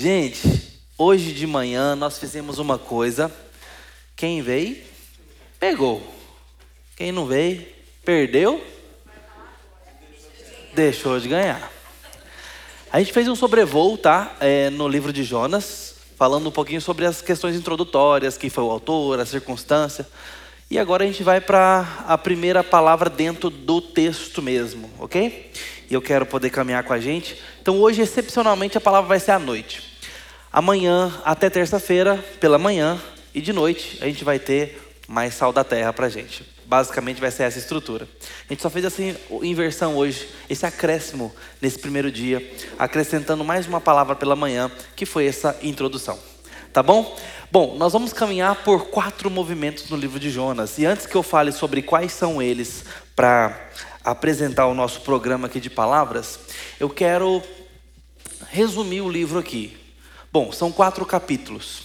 Gente, hoje de manhã nós fizemos uma coisa. Quem veio, pegou. Quem não veio, perdeu, deixou de ganhar. A gente fez um sobrevoo, tá? É, no livro de Jonas, falando um pouquinho sobre as questões introdutórias, quem foi o autor, a circunstância. E agora a gente vai para a primeira palavra dentro do texto mesmo, ok? E eu quero poder caminhar com a gente. Então hoje, excepcionalmente, a palavra vai ser à noite. Amanhã, até terça-feira, pela manhã e de noite, a gente vai ter mais sal da terra para gente. Basicamente vai ser essa estrutura. A gente só fez essa inversão hoje, esse acréscimo nesse primeiro dia, acrescentando mais uma palavra pela manhã, que foi essa introdução. Tá bom? Bom, nós vamos caminhar por quatro movimentos no livro de Jonas. E antes que eu fale sobre quais são eles, para apresentar o nosso programa aqui de palavras, eu quero resumir o livro aqui. Bom, são quatro capítulos.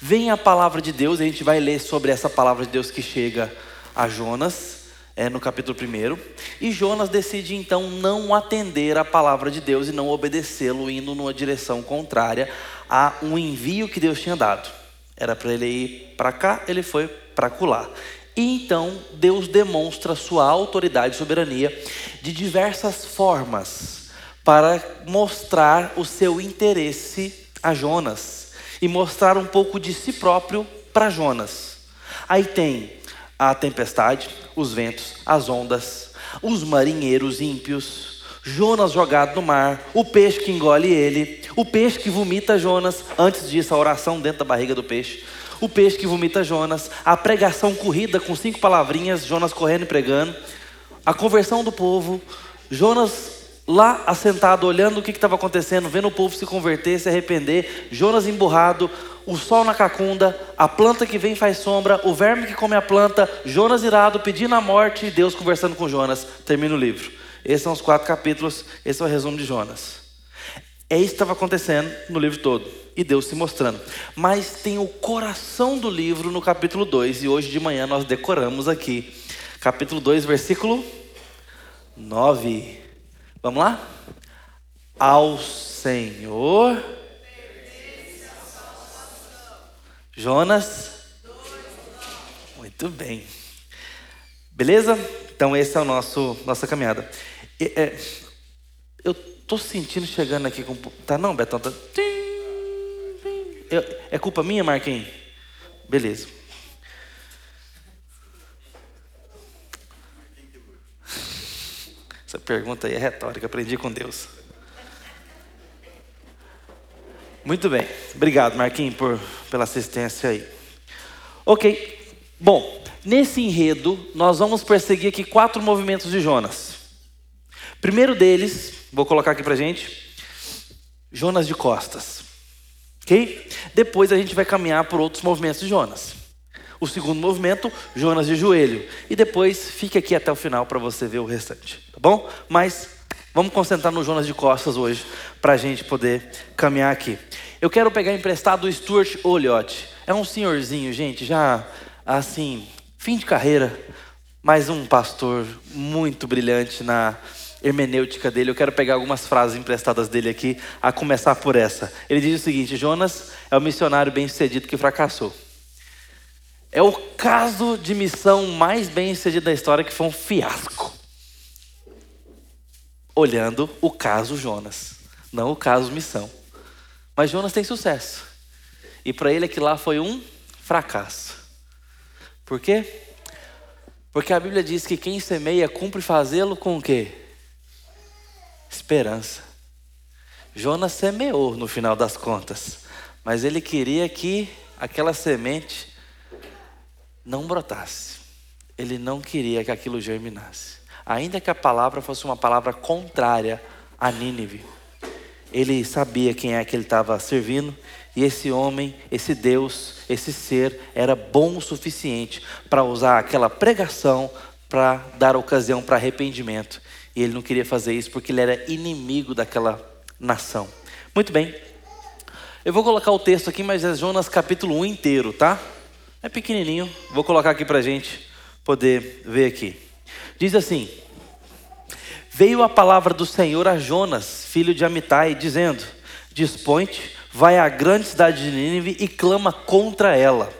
Vem a palavra de Deus, a gente vai ler sobre essa palavra de Deus que chega a Jonas, é, no capítulo 1. E Jonas decide então não atender a palavra de Deus e não obedecê-lo, indo numa direção contrária a um envio que Deus tinha dado. Era para ele ir para cá, ele foi para colar. E então Deus demonstra sua autoridade e soberania de diversas formas para mostrar o seu interesse a Jonas e mostrar um pouco de si próprio para Jonas. Aí tem a tempestade, os ventos, as ondas, os marinheiros ímpios, Jonas jogado no mar, o peixe que engole ele, o peixe que vomita Jonas, antes disso, a oração dentro da barriga do peixe, o peixe que vomita Jonas, a pregação corrida com cinco palavrinhas, Jonas correndo e pregando, a conversão do povo, Jonas lá assentado, olhando o que estava acontecendo, vendo o povo se converter, se arrepender, Jonas emburrado, o sol na cacunda, a planta que vem faz sombra, o verme que come a planta, Jonas irado, pedindo a morte e Deus conversando com Jonas. Termina o livro. Esses são os quatro capítulos, esse é o resumo de Jonas. É isso que estava acontecendo no livro todo. E Deus se mostrando. Mas tem o coração do livro no capítulo 2. E hoje de manhã nós decoramos aqui. Capítulo 2, versículo 9. Vamos lá? Ao Senhor. Jonas. Muito bem. Beleza? Então esse é o nosso nossa caminhada. É, eu tô sentindo chegando aqui com. Tá não, Betão? Tá... É culpa minha, Marquinhos? Beleza. Essa pergunta aí é retórica, aprendi com Deus. Muito bem, obrigado Marquinhos por, pela assistência aí. Ok, bom, nesse enredo nós vamos perseguir aqui quatro movimentos de Jonas. Primeiro deles, vou colocar aqui pra gente, Jonas de costas. Ok? Depois a gente vai caminhar por outros movimentos de Jonas. O segundo movimento, Jonas de joelho. E depois fique aqui até o final para você ver o restante. Tá bom? Mas vamos concentrar no Jonas de costas hoje, para a gente poder caminhar aqui. Eu quero pegar emprestado o Stuart Olliott. É um senhorzinho, gente, já assim, fim de carreira, mas um pastor muito brilhante na hermenêutica dele, eu quero pegar algumas frases emprestadas dele aqui, a começar por essa. Ele diz o seguinte: Jonas é o missionário bem-sucedido que fracassou. É o caso de missão mais bem-sucedido da história que foi um fiasco. Olhando o caso Jonas, não o caso missão. Mas Jonas tem sucesso. E para ele aquilo lá foi um fracasso. Por quê? Porque a Bíblia diz que quem semeia cumpre fazê-lo com o quê? esperança. Jonas semeou no final das contas, mas ele queria que aquela semente não brotasse. Ele não queria que aquilo germinasse. Ainda que a palavra fosse uma palavra contrária a Nínive. Ele sabia quem é que ele estava servindo, e esse homem, esse Deus, esse ser era bom o suficiente para usar aquela pregação para dar ocasião para arrependimento. E ele não queria fazer isso porque ele era inimigo daquela nação. Muito bem. Eu vou colocar o texto aqui, mas é Jonas capítulo 1 inteiro, tá? É pequenininho. Vou colocar aqui para gente poder ver aqui. Diz assim: Veio a palavra do Senhor a Jonas, filho de Amitai, dizendo: Dispõe-te, vai à grande cidade de Nínive e clama contra ela,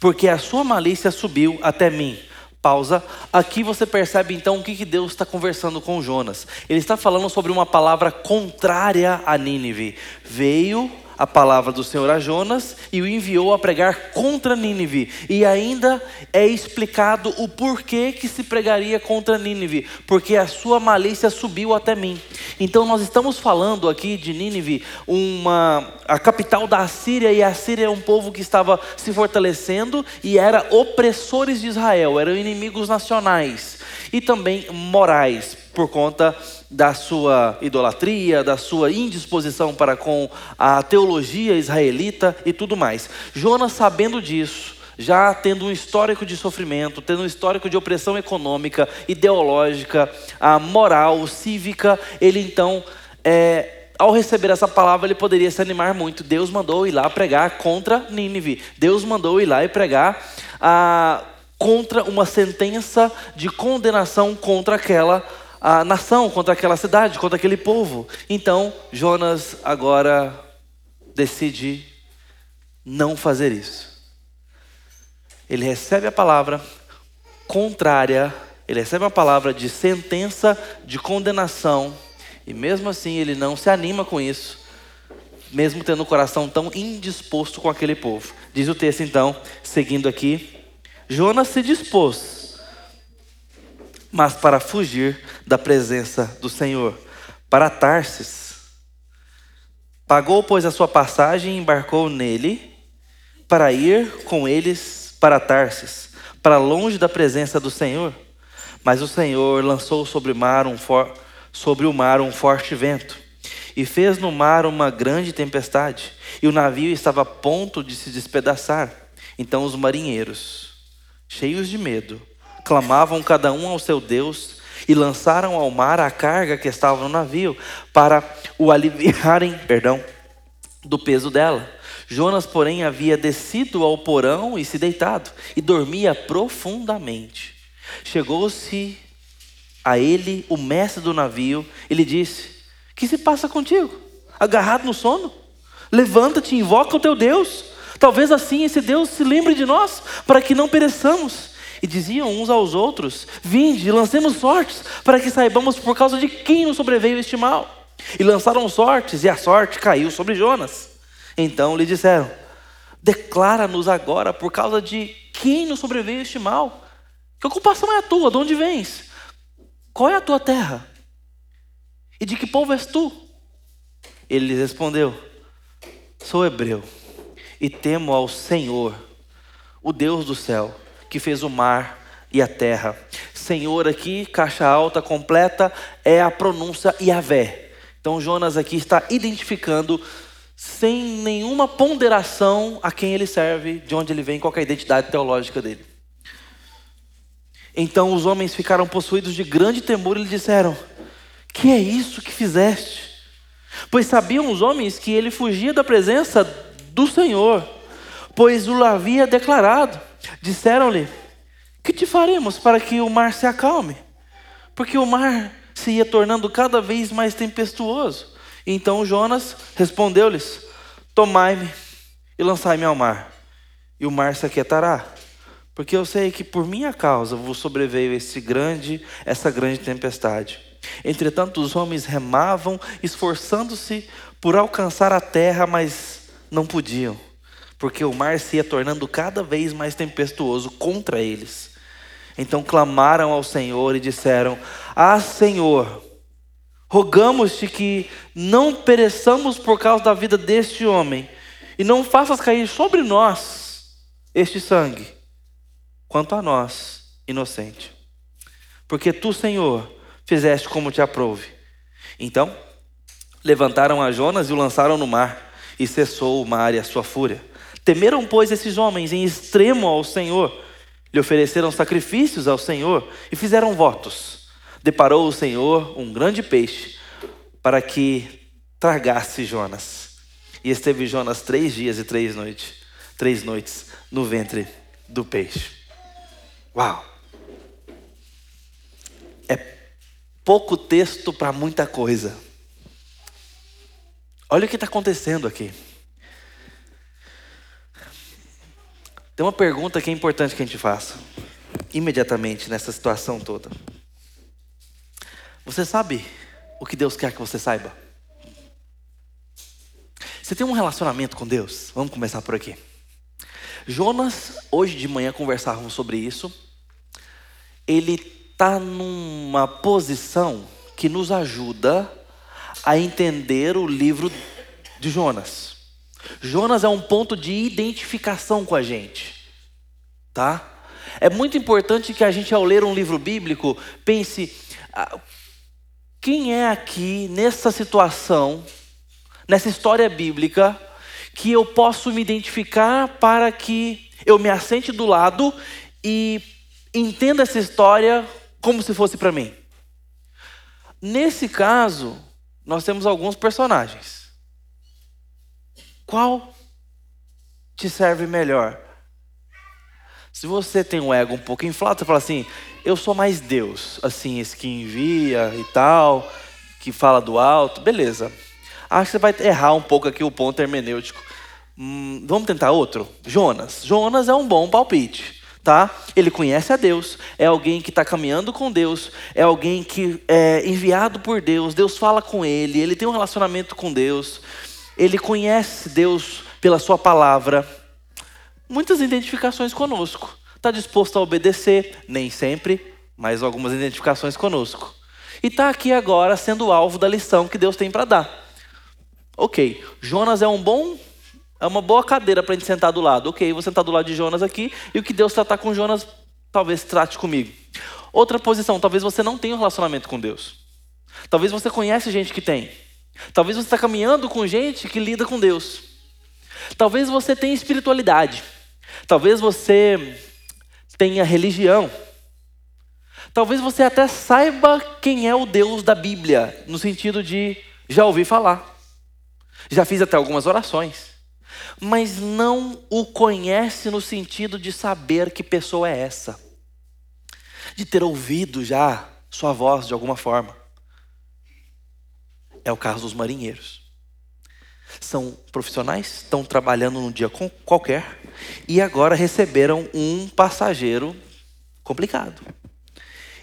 porque a sua malícia subiu até mim. Pausa. Aqui você percebe então o que, que Deus está conversando com Jonas. Ele está falando sobre uma palavra contrária a Nínive. Veio a palavra do Senhor a Jonas e o enviou a pregar contra Nínive. E ainda é explicado o porquê que se pregaria contra Nínive, porque a sua malícia subiu até mim. Então nós estamos falando aqui de Nínive, uma a capital da Assíria e a Assíria é um povo que estava se fortalecendo e era opressores de Israel, eram inimigos nacionais e também morais por conta da sua idolatria, da sua indisposição para com a teologia israelita e tudo mais. Jonas, sabendo disso, já tendo um histórico de sofrimento, tendo um histórico de opressão econômica, ideológica, a moral, cívica, ele então, é, ao receber essa palavra, ele poderia se animar muito. Deus mandou ir lá pregar contra Nínive. Deus mandou ir lá e pregar a, contra uma sentença de condenação contra aquela a nação, contra aquela cidade, contra aquele povo. Então, Jonas agora decide não fazer isso. Ele recebe a palavra contrária, ele recebe uma palavra de sentença, de condenação, e mesmo assim ele não se anima com isso, mesmo tendo o coração tão indisposto com aquele povo. Diz o texto então, seguindo aqui: Jonas se dispôs mas para fugir da presença do Senhor, para Tarsis. Pagou, pois, a sua passagem e embarcou nele para ir com eles para Tarsis, para longe da presença do Senhor. Mas o Senhor lançou sobre mar um, for... sobre o mar um forte vento e fez no mar uma grande tempestade, e o navio estava a ponto de se despedaçar. Então os marinheiros, cheios de medo, clamavam cada um ao seu Deus e lançaram ao mar a carga que estava no navio para o aliviarem, perdão, do peso dela. Jonas, porém, havia descido ao porão e se deitado e dormia profundamente. Chegou-se a ele o mestre do navio e lhe disse: Que se passa contigo? Agarrado no sono? Levanta-te invoca o teu Deus. Talvez assim esse Deus se lembre de nós, para que não pereçamos e diziam uns aos outros: Vinde, lancemos sortes, para que saibamos por causa de quem nos sobreveio este mal. E lançaram sortes, e a sorte caiu sobre Jonas. Então lhe disseram: Declara-nos agora por causa de quem nos sobreveio este mal. Que ocupação é a tua? De onde vens? Qual é a tua terra? E de que povo és tu? Ele lhes respondeu: Sou hebreu e temo ao Senhor, o Deus do céu que fez o mar e a terra. Senhor aqui, caixa alta completa, é a pronúncia Yahvé. Então Jonas aqui está identificando sem nenhuma ponderação a quem ele serve, de onde ele vem, qual é a identidade teológica dele. Então os homens ficaram possuídos de grande temor e lhe disseram: Que é isso que fizeste? Pois sabiam os homens que ele fugia da presença do Senhor, pois o havia declarado. Disseram-lhe: Que te faremos para que o mar se acalme? Porque o mar se ia tornando cada vez mais tempestuoso. Então Jonas respondeu-lhes: Tomai-me e lançai-me ao mar, e o mar se aquietará. Porque eu sei que por minha causa vos sobreveio esse grande, essa grande tempestade. Entretanto, os homens remavam, esforçando-se por alcançar a terra, mas não podiam porque o mar se ia tornando cada vez mais tempestuoso contra eles. Então clamaram ao Senhor e disseram: Ah, Senhor, rogamos-te que não pereçamos por causa da vida deste homem, e não faças cair sobre nós este sangue, quanto a nós, inocente. Porque tu, Senhor, fizeste como te aprouve. Então, levantaram a Jonas e o lançaram no mar, e cessou o mar e a sua fúria. Temeram, pois, esses homens em extremo ao Senhor, lhe ofereceram sacrifícios ao Senhor e fizeram votos. Deparou o Senhor um grande peixe para que tragasse Jonas. E esteve Jonas três dias e três noites, três noites no ventre do peixe. Uau! É pouco texto para muita coisa. Olha o que está acontecendo aqui. Tem uma pergunta que é importante que a gente faça, imediatamente nessa situação toda. Você sabe o que Deus quer que você saiba? Você tem um relacionamento com Deus? Vamos começar por aqui. Jonas, hoje de manhã conversávamos sobre isso. Ele está numa posição que nos ajuda a entender o livro de Jonas. Jonas é um ponto de identificação com a gente, tá? É muito importante que a gente, ao ler um livro bíblico, pense: ah, quem é aqui nessa situação, nessa história bíblica, que eu posso me identificar para que eu me assente do lado e entenda essa história como se fosse para mim. Nesse caso, nós temos alguns personagens. Qual te serve melhor? Se você tem um ego um pouco inflado, você fala assim: eu sou mais Deus, assim, esse que envia e tal, que fala do alto, beleza. Acho que você vai errar um pouco aqui o ponto hermenêutico. Hum, vamos tentar outro? Jonas. Jonas é um bom palpite. Tá? Ele conhece a Deus, é alguém que está caminhando com Deus, é alguém que é enviado por Deus, Deus fala com ele, ele tem um relacionamento com Deus, ele conhece Deus pela sua palavra. Muitas identificações conosco. Está disposto a obedecer, nem sempre, mas algumas identificações conosco. E está aqui agora sendo alvo da lição que Deus tem para dar. Ok, Jonas é um bom, é uma boa cadeira para a gente sentar do lado. Ok, vou sentar do lado de Jonas aqui e o que Deus tratar com Jonas, talvez trate comigo. Outra posição, talvez você não tenha um relacionamento com Deus. Talvez você conhece gente que tem. Talvez você está caminhando com gente que lida com Deus. Talvez você tenha espiritualidade. Talvez você tenha religião. Talvez você até saiba quem é o Deus da Bíblia, no sentido de já ouvi falar. Já fiz até algumas orações. Mas não o conhece no sentido de saber que pessoa é essa. De ter ouvido já sua voz de alguma forma. É o caso dos marinheiros. São profissionais, estão trabalhando num dia qualquer e agora receberam um passageiro complicado.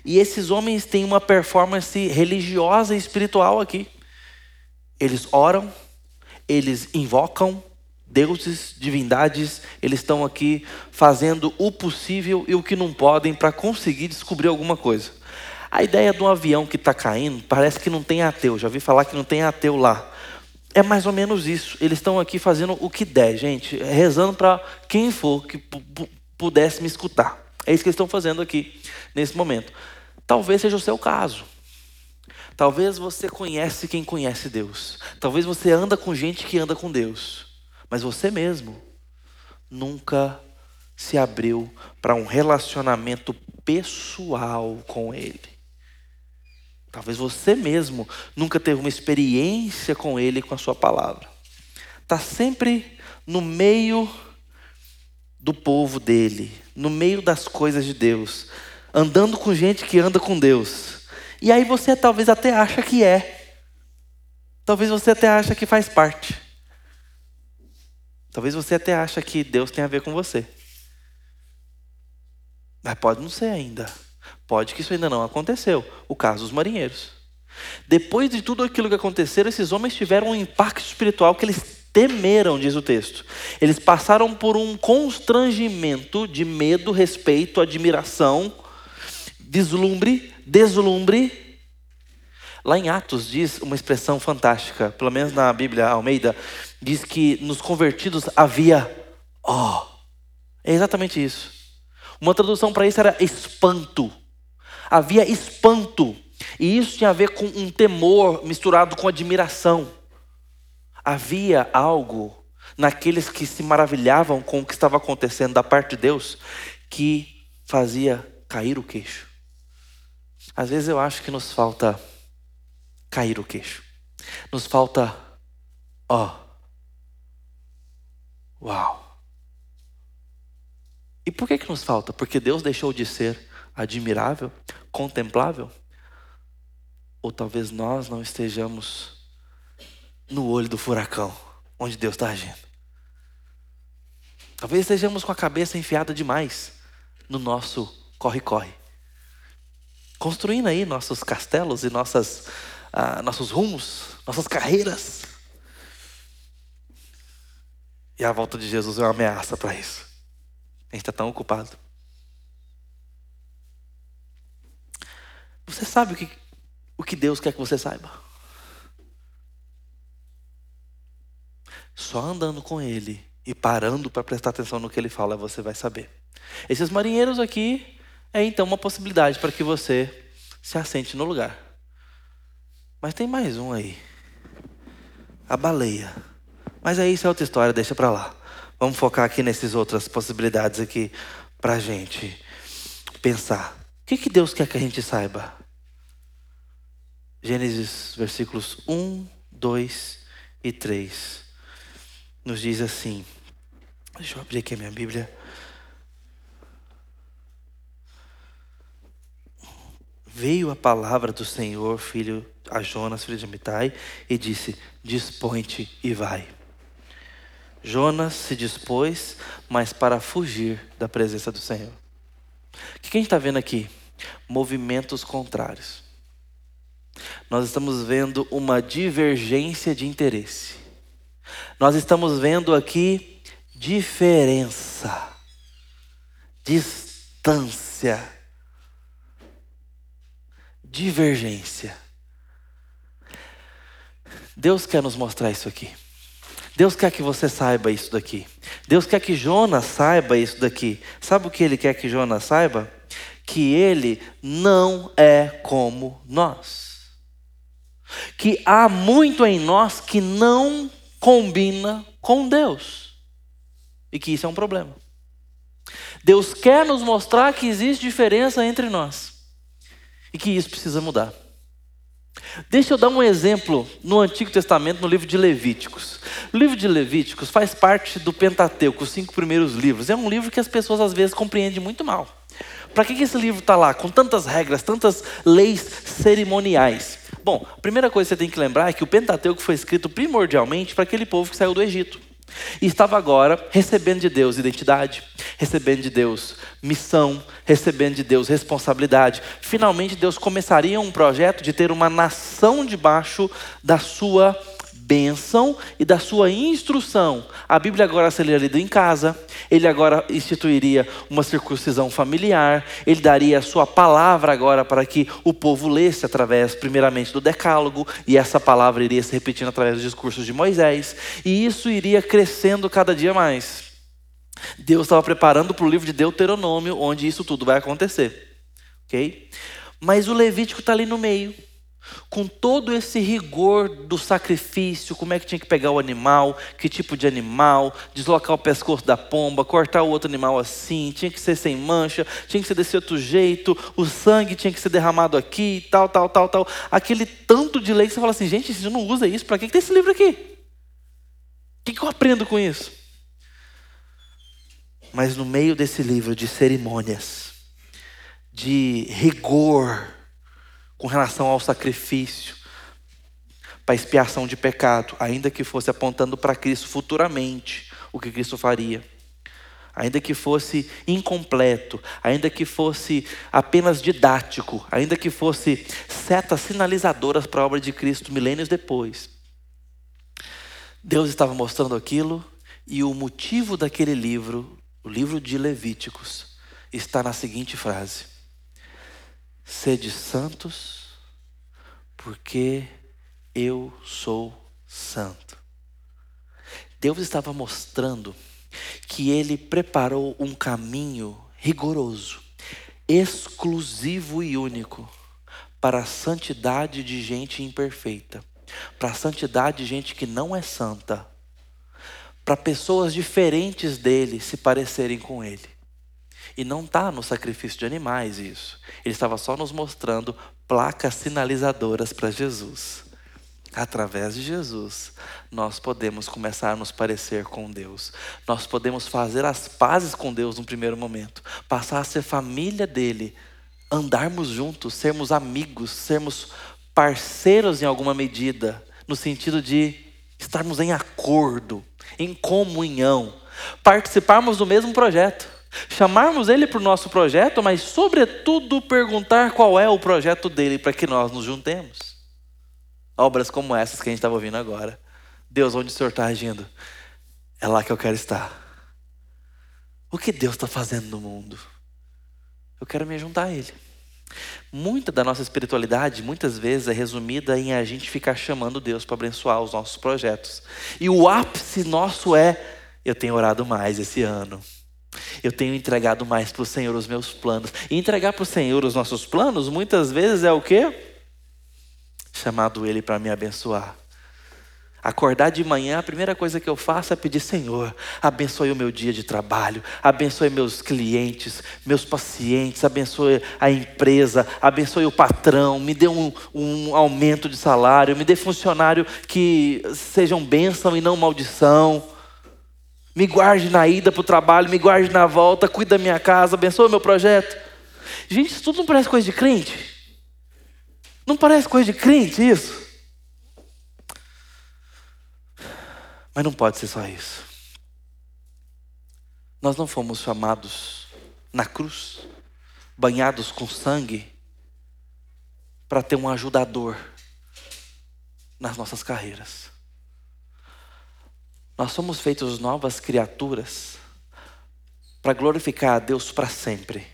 E esses homens têm uma performance religiosa e espiritual aqui. Eles oram, eles invocam deuses, divindades, eles estão aqui fazendo o possível e o que não podem para conseguir descobrir alguma coisa. A ideia de um avião que está caindo parece que não tem ateu, já vi falar que não tem ateu lá. É mais ou menos isso. Eles estão aqui fazendo o que der, gente, rezando para quem for que pudesse me escutar. É isso que eles estão fazendo aqui nesse momento. Talvez seja o seu caso. Talvez você conhece quem conhece Deus. Talvez você anda com gente que anda com Deus. Mas você mesmo nunca se abriu para um relacionamento pessoal com Ele. Talvez você mesmo nunca teve uma experiência com Ele, com a Sua palavra. Está sempre no meio do povo dele, no meio das coisas de Deus, andando com gente que anda com Deus. E aí você talvez até acha que é. Talvez você até acha que faz parte. Talvez você até acha que Deus tem a ver com você. Mas pode não ser ainda. Pode que isso ainda não aconteceu. O caso dos marinheiros. Depois de tudo aquilo que aconteceu, esses homens tiveram um impacto espiritual que eles temeram, diz o texto. Eles passaram por um constrangimento de medo, respeito, admiração, deslumbre, deslumbre. Lá em Atos diz uma expressão fantástica, pelo menos na Bíblia Almeida, diz que nos convertidos havia ó. Oh, é exatamente isso. Uma tradução para isso era espanto. Havia espanto. E isso tinha a ver com um temor misturado com admiração. Havia algo naqueles que se maravilhavam com o que estava acontecendo da parte de Deus que fazia cair o queixo. Às vezes eu acho que nos falta cair o queixo. Nos falta, ó, uau. E por que que nos falta? Porque Deus deixou de ser admirável, contemplável? Ou talvez nós não estejamos no olho do furacão, onde Deus está agindo. Talvez estejamos com a cabeça enfiada demais no nosso corre-corre. Construindo aí nossos castelos e nossas, ah, nossos rumos, nossas carreiras. E a volta de Jesus é uma ameaça para isso. A gente está tão ocupado. Você sabe o que, o que Deus quer que você saiba? Só andando com Ele e parando para prestar atenção no que Ele fala, você vai saber. Esses marinheiros aqui é então uma possibilidade para que você se assente no lugar. Mas tem mais um aí. A baleia. Mas aí isso é outra história, deixa para lá. Vamos focar aqui nessas outras possibilidades aqui para a gente pensar. O que, que Deus quer que a gente saiba? Gênesis versículos 1, 2 e 3 nos diz assim. Deixa eu abrir aqui a minha Bíblia. Veio a palavra do Senhor, filho a Jonas, filho de Amitai, e disse: Dispõe-te e vai. Jonas se dispôs, mas para fugir da presença do Senhor. O que a gente está vendo aqui? Movimentos contrários. Nós estamos vendo uma divergência de interesse. Nós estamos vendo aqui diferença, distância, divergência. Deus quer nos mostrar isso aqui. Deus quer que você saiba isso daqui. Deus quer que Jonas saiba isso daqui. Sabe o que ele quer que Jonas saiba? Que ele não é como nós. Que há muito em nós que não combina com Deus. E que isso é um problema. Deus quer nos mostrar que existe diferença entre nós. E que isso precisa mudar. Deixa eu dar um exemplo no Antigo Testamento, no livro de Levíticos. O livro de Levíticos faz parte do Pentateuco, os cinco primeiros livros. É um livro que as pessoas às vezes compreendem muito mal. Para que, esse livro está lá, com tantas regras, tantas leis cerimoniais? Bom, a primeira coisa que você tem que lembrar é que o Pentateuco foi escrito primordialmente para aquele povo que saiu do Egito. E estava agora recebendo de Deus identidade, recebendo de Deus missão, recebendo de Deus responsabilidade. Finalmente Deus começaria um projeto de ter uma nação debaixo da sua bênção e da sua instrução. A Bíblia agora seria lida em casa, ele agora instituiria uma circuncisão familiar, ele daria a sua palavra agora para que o povo lesse através, primeiramente, do decálogo, e essa palavra iria se repetindo através dos discursos de Moisés, e isso iria crescendo cada dia mais. Deus estava preparando para o livro de Deuteronômio, onde isso tudo vai acontecer. Ok? Mas o Levítico está ali no meio com todo esse rigor do sacrifício, como é que tinha que pegar o animal, que tipo de animal, deslocar o pescoço da pomba, cortar o outro animal assim, tinha que ser sem mancha, tinha que ser desse outro jeito, o sangue tinha que ser derramado aqui, tal, tal, tal, tal. Aquele tanto de lei que você fala assim, gente, você não usa isso, para que, que tem esse livro aqui? O que, que eu aprendo com isso? Mas no meio desse livro de cerimônias, de rigor, com relação ao sacrifício para expiação de pecado, ainda que fosse apontando para Cristo futuramente o que Cristo faria. Ainda que fosse incompleto, ainda que fosse apenas didático, ainda que fosse setas sinalizadoras para a obra de Cristo milênios depois. Deus estava mostrando aquilo e o motivo daquele livro, o livro de Levíticos, está na seguinte frase: Sede santos, porque eu sou santo. Deus estava mostrando que Ele preparou um caminho rigoroso, exclusivo e único para a santidade de gente imperfeita, para a santidade de gente que não é santa, para pessoas diferentes dele se parecerem com Ele. E não está no sacrifício de animais isso. Ele estava só nos mostrando placas sinalizadoras para Jesus. Através de Jesus, nós podemos começar a nos parecer com Deus. Nós podemos fazer as pazes com Deus no primeiro momento, passar a ser família dele, andarmos juntos, sermos amigos, sermos parceiros em alguma medida, no sentido de estarmos em acordo, em comunhão, participarmos do mesmo projeto, chamarmos ele para o nosso projeto, mas, sobretudo, perguntar qual é o projeto dele para que nós nos juntemos. Obras como essas que a gente estava ouvindo agora. Deus, onde o Senhor está agindo? É lá que eu quero estar. O que Deus está fazendo no mundo? Eu quero me juntar a Ele. Muita da nossa espiritualidade, muitas vezes, é resumida em a gente ficar chamando Deus para abençoar os nossos projetos. E o ápice nosso é: eu tenho orado mais esse ano. Eu tenho entregado mais para o Senhor os meus planos. E entregar para o Senhor os nossos planos, muitas vezes é o quê? Chamado Ele para me abençoar. Acordar de manhã, a primeira coisa que eu faço é pedir: Senhor, abençoe o meu dia de trabalho, abençoe meus clientes, meus pacientes, abençoe a empresa, abençoe o patrão, me dê um, um aumento de salário, me dê funcionário que sejam bênção e não maldição. Me guarde na ida para o trabalho, me guarde na volta, cuide da minha casa, abençoe o meu projeto. Gente, isso tudo não parece coisa de crente? Não parece coisa de crente isso? Mas não pode ser só isso. Nós não fomos chamados na cruz, banhados com sangue, para ter um ajudador nas nossas carreiras. Nós somos feitos novas criaturas para glorificar a Deus para sempre.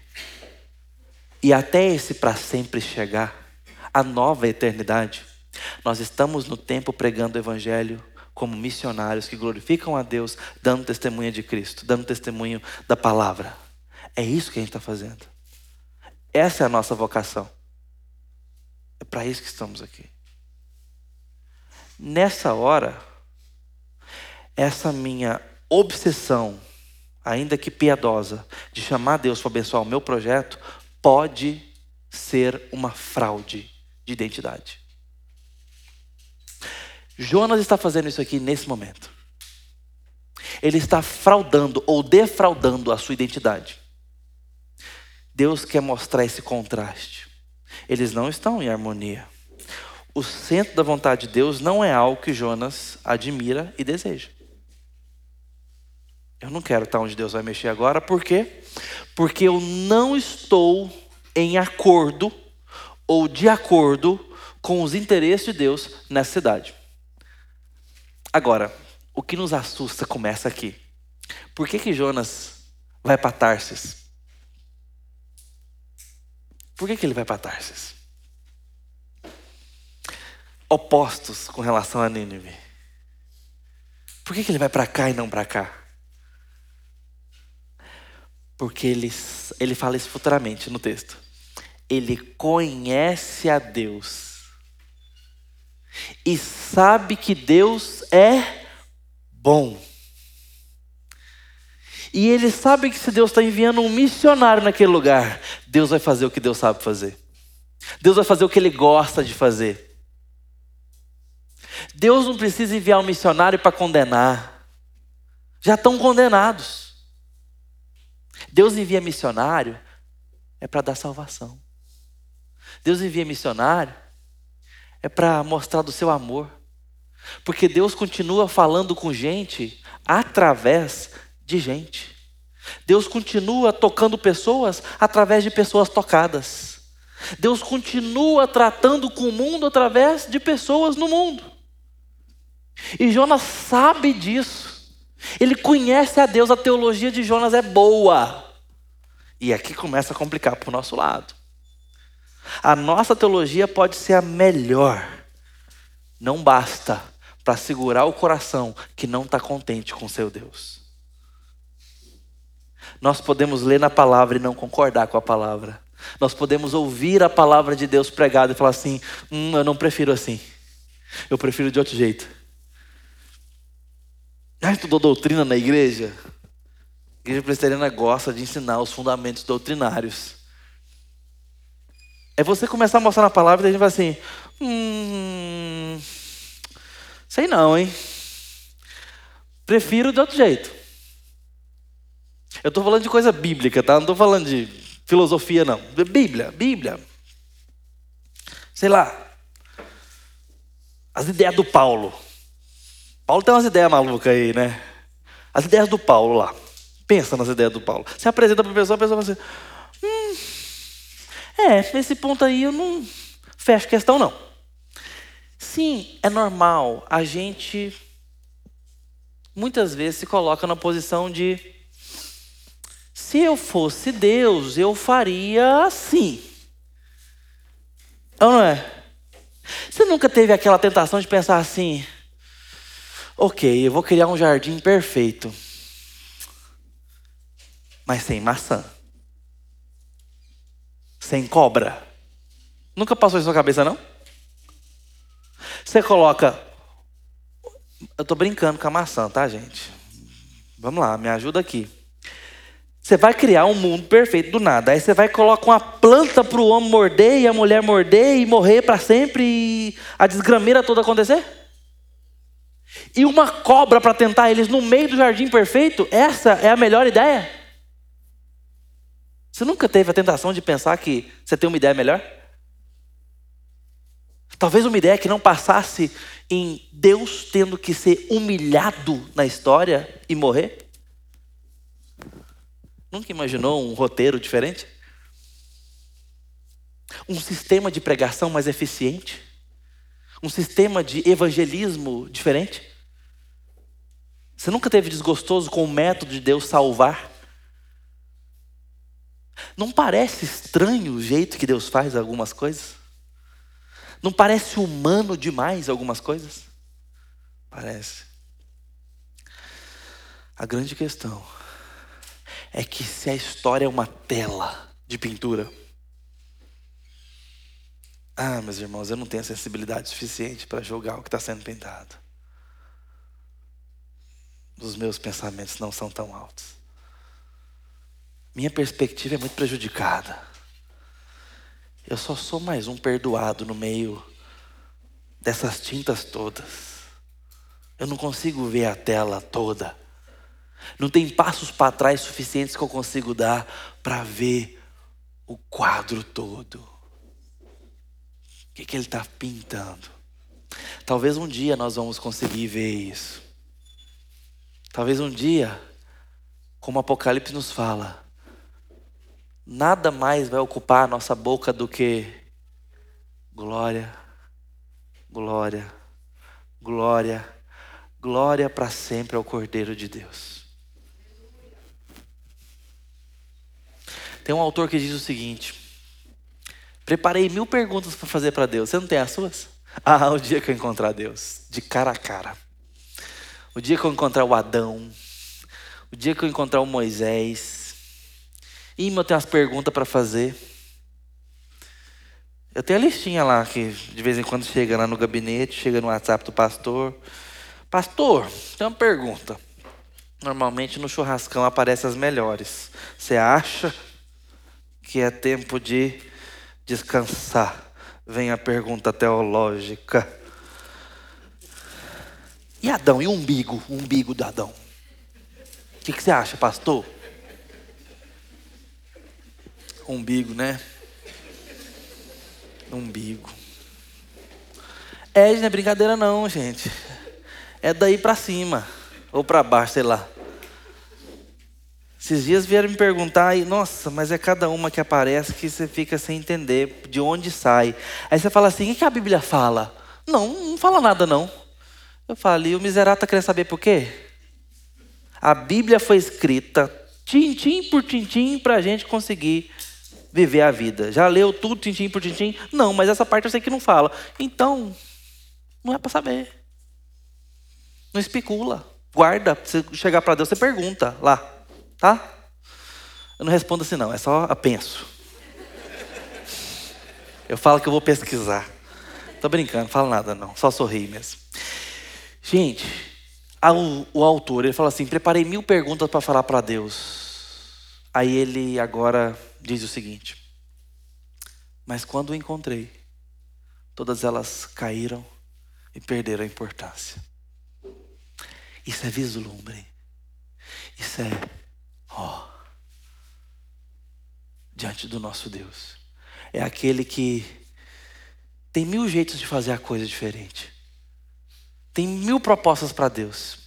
E até esse para sempre chegar, a nova eternidade, nós estamos no tempo pregando o Evangelho como missionários que glorificam a Deus, dando testemunha de Cristo, dando testemunho da palavra. É isso que a gente está fazendo. Essa é a nossa vocação. É para isso que estamos aqui. Nessa hora, essa minha obsessão, ainda que piedosa, de chamar Deus para abençoar o meu projeto, pode ser uma fraude de identidade. Jonas está fazendo isso aqui nesse momento. Ele está fraudando ou defraudando a sua identidade. Deus quer mostrar esse contraste. Eles não estão em harmonia. O centro da vontade de Deus não é algo que Jonas admira e deseja. Eu não quero estar onde Deus vai mexer agora, por quê? Porque eu não estou em acordo ou de acordo com os interesses de Deus nessa cidade. Agora, o que nos assusta começa aqui. Por que, que Jonas vai para Tarsis? Por que, que ele vai para Tarsis? Opostos com relação a Nínive. Por que, que ele vai para cá e não para cá? Porque ele, ele fala isso futuramente no texto. Ele conhece a Deus e sabe que Deus é bom. E ele sabe que se Deus está enviando um missionário naquele lugar, Deus vai fazer o que Deus sabe fazer. Deus vai fazer o que ele gosta de fazer. Deus não precisa enviar um missionário para condenar. Já estão condenados. Deus envia missionário é para dar salvação. Deus envia missionário é para mostrar do seu amor. Porque Deus continua falando com gente através de gente. Deus continua tocando pessoas através de pessoas tocadas. Deus continua tratando com o mundo através de pessoas no mundo. E Jonas sabe disso. Ele conhece a Deus, a teologia de Jonas é boa. E aqui começa a complicar para o nosso lado. A nossa teologia pode ser a melhor, não basta para segurar o coração que não está contente com seu Deus. Nós podemos ler na palavra e não concordar com a palavra. Nós podemos ouvir a palavra de Deus pregada e falar assim: hum, eu não prefiro assim. Eu prefiro de outro jeito. Já estudou doutrina na igreja? A igreja presbiteriana gosta de ensinar os fundamentos doutrinários. É você começar a mostrar na palavra e a gente vai assim, hum, sei não, hein? Prefiro de outro jeito. Eu estou falando de coisa bíblica, tá? Não estou falando de filosofia, não. Bíblia, Bíblia. Sei lá. As ideias do Paulo. Paulo tem umas ideias malucas aí, né? As ideias do Paulo lá. Pensa nas ideias do Paulo. Você apresenta para a pessoa, a pessoa vai assim: hum, é, nesse ponto aí eu não fecho questão, não. Sim, é normal. A gente muitas vezes se coloca na posição de se eu fosse Deus, eu faria assim. Ou não é? Você nunca teve aquela tentação de pensar assim: ok, eu vou criar um jardim perfeito, mas sem maçã, sem cobra. Nunca passou isso na sua cabeça, não? Você coloca. Eu estou brincando com a maçã, tá, gente? Vamos lá, me ajuda aqui. Você vai criar um mundo perfeito do nada. Aí você vai colocar uma planta para o homem morder e a mulher morder e morrer para sempre e a desgrameira toda acontecer? E uma cobra para tentar eles no meio do jardim perfeito? Essa é a melhor ideia? Você nunca teve a tentação de pensar que você tem uma ideia melhor? Talvez uma ideia que não passasse em Deus tendo que ser humilhado na história e morrer? Nunca imaginou um roteiro diferente? Um sistema de pregação mais eficiente? Um sistema de evangelismo diferente? Você nunca teve desgostoso com o método de Deus salvar? Não parece estranho o jeito que Deus faz algumas coisas? Não parece humano demais algumas coisas? Parece. A grande questão é que se a história é uma tela de pintura, ah, meus irmãos, eu não tenho sensibilidade suficiente para julgar o que está sendo pintado. Os meus pensamentos não são tão altos. Minha perspectiva é muito prejudicada. Eu só sou mais um perdoado no meio dessas tintas todas. Eu não consigo ver a tela toda. Não tem passos para trás suficientes que eu consigo dar para ver o quadro todo. O que, que ele está pintando? Talvez um dia nós vamos conseguir ver isso. Talvez um dia, como o Apocalipse nos fala, nada mais vai ocupar a nossa boca do que glória, glória, glória, glória para sempre ao Cordeiro de Deus. Tem um autor que diz o seguinte: Preparei mil perguntas para fazer para Deus. Você não tem as suas? Ah, o dia que eu encontrar Deus, de cara a cara. O dia que eu encontrar o Adão. O dia que eu encontrar o Moisés. E eu tenho umas perguntas para fazer. Eu tenho a listinha lá que de vez em quando chega lá no gabinete, chega no WhatsApp do pastor. Pastor, tem uma pergunta. Normalmente no churrascão aparecem as melhores. Você acha que é tempo de descansar. Vem a pergunta teológica. E Adão, e o umbigo? O umbigo de Adão? O que, que você acha, pastor? Umbigo, né? Umbigo. É, não é brincadeira não, gente. É daí para cima. Ou para baixo, sei lá. Esses dias vieram me perguntar, e nossa, mas é cada uma que aparece que você fica sem entender de onde sai. Aí você fala assim: o que a Bíblia fala? Não, não fala nada não. Eu falo, e o miserável está querendo saber por quê? A Bíblia foi escrita tintim por tintim para a gente conseguir viver a vida. Já leu tudo tintim por tintim? Não, mas essa parte eu sei que não fala. Então, não é para saber. Não especula. Guarda. Se chegar para Deus, você pergunta lá. Tá? Eu não respondo assim, não, é só a penso. Eu falo que eu vou pesquisar. Tô brincando, não falo nada não, só sorri mesmo. Gente, o, o autor, ele fala assim: preparei mil perguntas para falar para Deus. Aí ele agora diz o seguinte: Mas quando o encontrei, todas elas caíram e perderam a importância. Isso é vislumbre. Isso é ó, diante do nosso Deus. É aquele que tem mil jeitos de fazer a coisa diferente. tem mil propostas para Deus.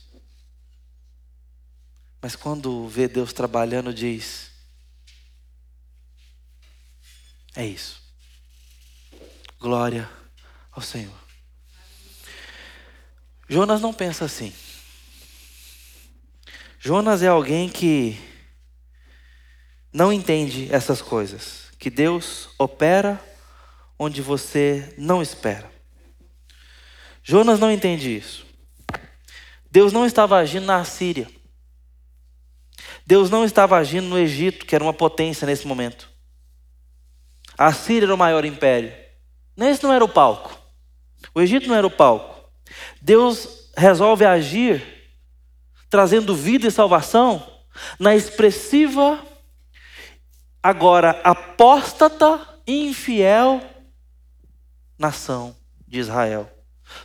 Mas quando vê Deus trabalhando, diz: É isso. Glória ao Senhor. Jonas não pensa assim. Jonas é alguém que não entende essas coisas, que Deus opera onde você não espera. Jonas não entende isso. Deus não estava agindo na Síria. Deus não estava agindo no Egito, que era uma potência nesse momento. A Síria era o maior império. Esse não era o palco. O Egito não era o palco. Deus resolve agir trazendo vida e salvação na expressiva, agora apóstata e infiel nação de Israel.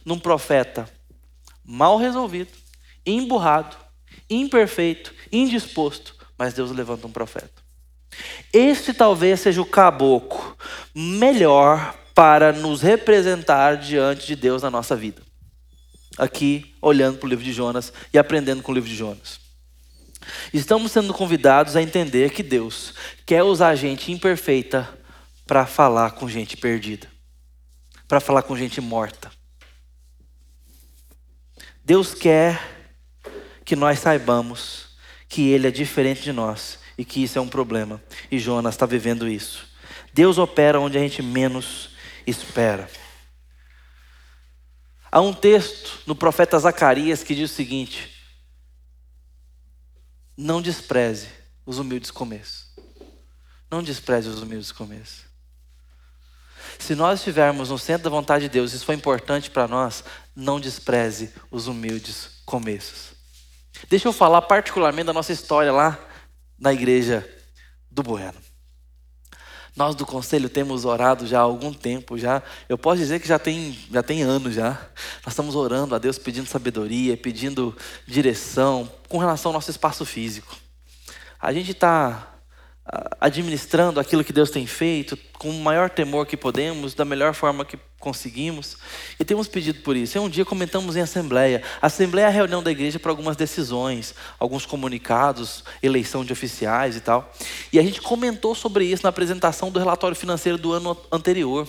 Num profeta mal resolvido, emburrado, imperfeito, indisposto, mas Deus levanta um profeta. Este talvez seja o caboclo melhor para nos representar diante de Deus na nossa vida. Aqui, olhando para o livro de Jonas e aprendendo com o livro de Jonas. Estamos sendo convidados a entender que Deus quer usar gente imperfeita para falar com gente perdida, para falar com gente morta. Deus quer que nós saibamos que ele é diferente de nós e que isso é um problema. E Jonas está vivendo isso. Deus opera onde a gente menos espera. Há um texto no profeta Zacarias que diz o seguinte: Não despreze os humildes começos. Não despreze os humildes começos. Se nós estivermos no centro da vontade de Deus, isso foi importante para nós, não despreze os humildes começos. Deixa eu falar particularmente da nossa história lá na igreja do Bueno. Nós do conselho temos orado já há algum tempo já. Eu posso dizer que já tem, já tem anos já. Nós estamos orando a Deus pedindo sabedoria, pedindo direção com relação ao nosso espaço físico. A gente está administrando aquilo que Deus tem feito com o maior temor que podemos, da melhor forma que conseguimos, e temos pedido por isso. E um dia comentamos em assembleia. A assembleia é a reunião da igreja para algumas decisões, alguns comunicados, eleição de oficiais e tal. E a gente comentou sobre isso na apresentação do relatório financeiro do ano anterior.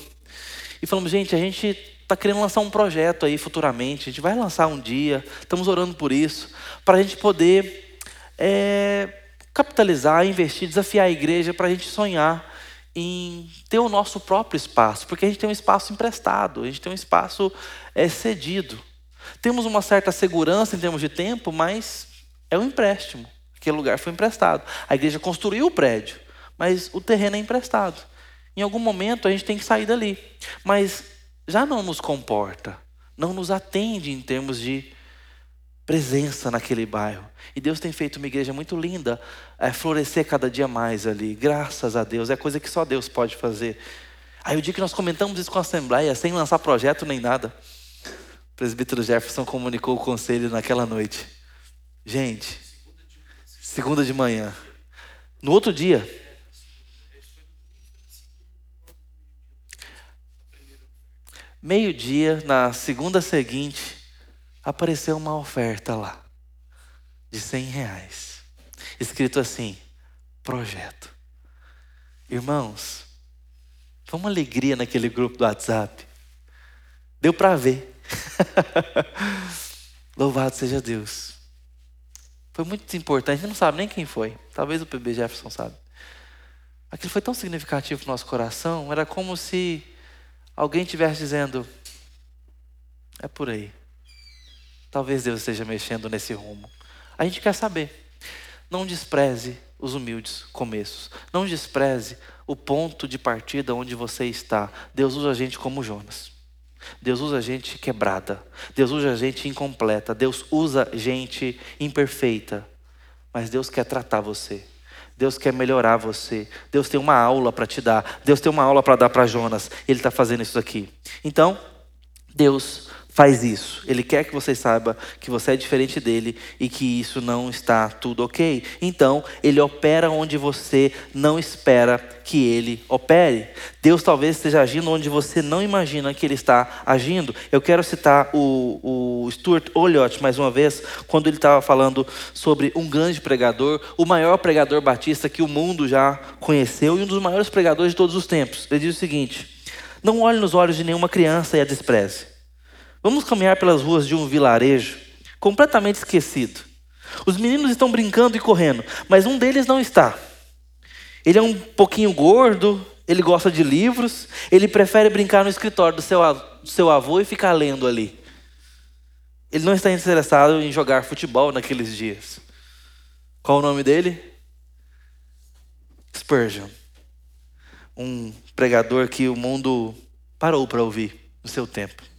E falamos, gente, a gente está querendo lançar um projeto aí futuramente, a gente vai lançar um dia, estamos orando por isso, para a gente poder é, capitalizar, investir, desafiar a igreja para a gente sonhar em ter o nosso próprio espaço, porque a gente tem um espaço emprestado, a gente tem um espaço é, cedido. Temos uma certa segurança em termos de tempo, mas é um empréstimo. Aquele lugar foi emprestado. A igreja construiu o prédio, mas o terreno é emprestado. Em algum momento a gente tem que sair dali. Mas já não nos comporta, não nos atende em termos de presença naquele bairro. E Deus tem feito uma igreja muito linda, é, florescer cada dia mais ali. Graças a Deus, é coisa que só Deus pode fazer. Aí o dia que nós comentamos isso com a Assembleia, sem lançar projeto nem nada, o presbítero Jefferson comunicou o conselho naquela noite. Gente, segunda de manhã. No outro dia, meio-dia, na segunda seguinte, apareceu uma oferta lá de 100 reais, escrito assim: projeto. Irmãos, foi uma alegria naquele grupo do WhatsApp. Deu para ver. Louvado seja Deus. Foi muito importante, a gente não sabe nem quem foi. Talvez o PB Jefferson sabe. Aquilo foi tão significativo para nosso coração, era como se alguém estivesse dizendo: é por aí. Talvez Deus esteja mexendo nesse rumo. A gente quer saber. Não despreze os humildes começos. Não despreze o ponto de partida onde você está. Deus usa a gente como Jonas. Deus usa a gente quebrada. Deus usa a gente incompleta. Deus usa gente imperfeita. Mas Deus quer tratar você. Deus quer melhorar você. Deus tem uma aula para te dar. Deus tem uma aula para dar para Jonas. Ele está fazendo isso aqui. Então, Deus faz isso. Ele quer que você saiba que você é diferente dele e que isso não está tudo ok. Então, ele opera onde você não espera que ele opere. Deus talvez esteja agindo onde você não imagina que ele está agindo. Eu quero citar o, o Stuart Olliott mais uma vez, quando ele estava falando sobre um grande pregador, o maior pregador batista que o mundo já conheceu e um dos maiores pregadores de todos os tempos. Ele diz o seguinte: Não olhe nos olhos de nenhuma criança e a despreze. Vamos caminhar pelas ruas de um vilarejo completamente esquecido. Os meninos estão brincando e correndo, mas um deles não está. Ele é um pouquinho gordo, ele gosta de livros, ele prefere brincar no escritório do seu, do seu avô e ficar lendo ali. Ele não está interessado em jogar futebol naqueles dias. Qual o nome dele? Spurgeon. Um pregador que o mundo parou para ouvir no seu tempo.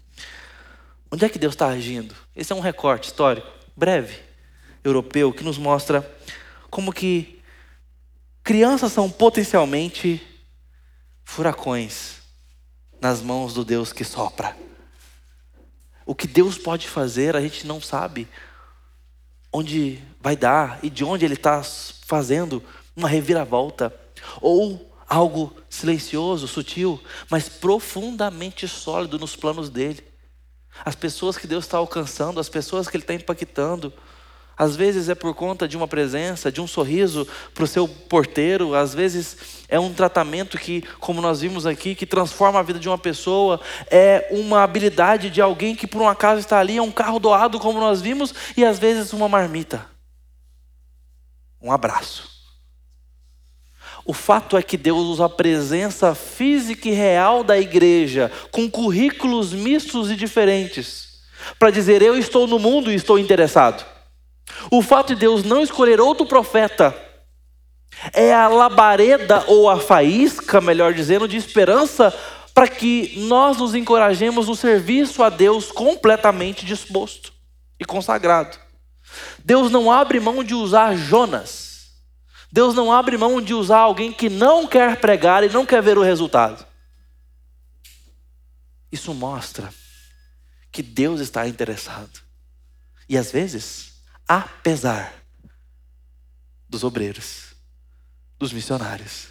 Onde é que Deus está agindo? Esse é um recorte histórico, breve, europeu, que nos mostra como que crianças são potencialmente furacões nas mãos do Deus que sopra. O que Deus pode fazer, a gente não sabe onde vai dar e de onde Ele está fazendo uma reviravolta ou algo silencioso, sutil, mas profundamente sólido nos planos dele as pessoas que Deus está alcançando, as pessoas que Ele está impactando. Às vezes é por conta de uma presença, de um sorriso para o seu porteiro, às vezes é um tratamento que, como nós vimos aqui, que transforma a vida de uma pessoa, é uma habilidade de alguém que por um acaso está ali, é um carro doado, como nós vimos, e às vezes uma marmita. Um abraço. O fato é que Deus usa a presença física e real da igreja, com currículos mistos e diferentes, para dizer: Eu estou no mundo e estou interessado. O fato de Deus não escolher outro profeta é a labareda ou a faísca, melhor dizendo, de esperança para que nós nos encorajemos no serviço a Deus completamente disposto e consagrado. Deus não abre mão de usar Jonas Deus não abre mão de usar alguém que não quer pregar e não quer ver o resultado. Isso mostra que Deus está interessado. E às vezes, apesar dos obreiros, dos missionários,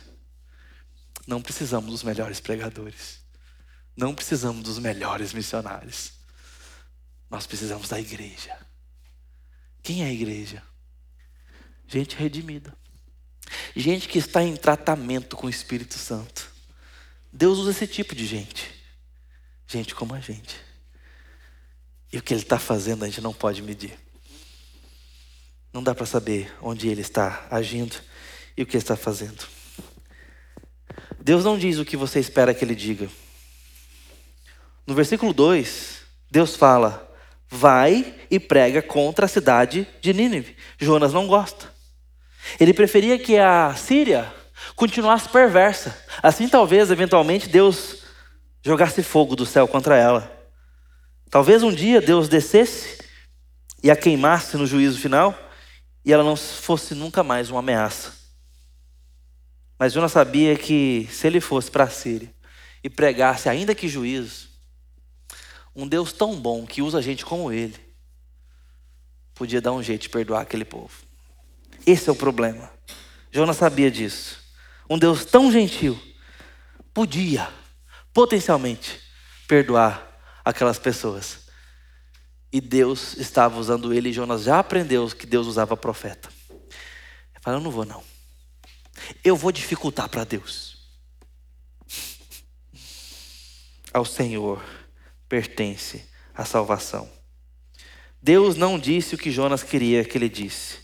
não precisamos dos melhores pregadores. Não precisamos dos melhores missionários. Nós precisamos da igreja. Quem é a igreja? Gente redimida. Gente que está em tratamento com o Espírito Santo. Deus usa esse tipo de gente. Gente como a gente. E o que Ele está fazendo a gente não pode medir. Não dá para saber onde Ele está agindo e o que Ele está fazendo. Deus não diz o que você espera que Ele diga. No versículo 2, Deus fala: Vai e prega contra a cidade de Nínive. Jonas não gosta. Ele preferia que a Síria continuasse perversa. Assim, talvez, eventualmente, Deus jogasse fogo do céu contra ela. Talvez um dia Deus descesse e a queimasse no juízo final e ela não fosse nunca mais uma ameaça. Mas Jonas sabia que se ele fosse para a Síria e pregasse, ainda que juízo, um Deus tão bom que usa gente como ele, podia dar um jeito de perdoar aquele povo. Esse é o problema. Jonas sabia disso. Um Deus tão gentil podia, potencialmente, perdoar aquelas pessoas. E Deus estava usando ele, e Jonas já aprendeu que Deus usava profeta. Ele falou: Eu não vou, não. Eu vou dificultar para Deus. Ao Senhor pertence a salvação. Deus não disse o que Jonas queria que ele disse.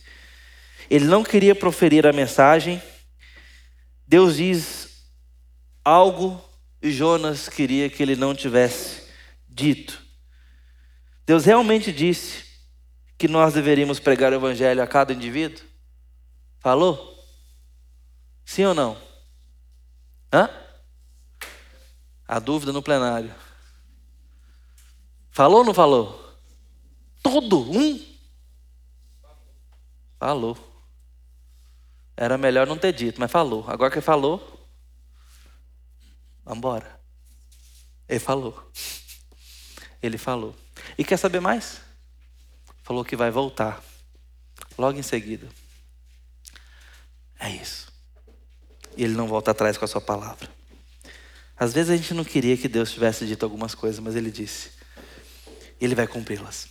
Ele não queria proferir a mensagem. Deus diz algo e Jonas queria que ele não tivesse dito. Deus realmente disse que nós deveríamos pregar o evangelho a cada indivíduo? Falou? Sim ou não? Hã? A dúvida no plenário. Falou ou não falou? Todo um? Falou. Era melhor não ter dito, mas falou. Agora que falou, vamos embora. Ele falou. Ele falou. E quer saber mais? Falou que vai voltar. Logo em seguida. É isso. E ele não volta atrás com a sua palavra. Às vezes a gente não queria que Deus tivesse dito algumas coisas, mas ele disse. E ele vai cumpri-las.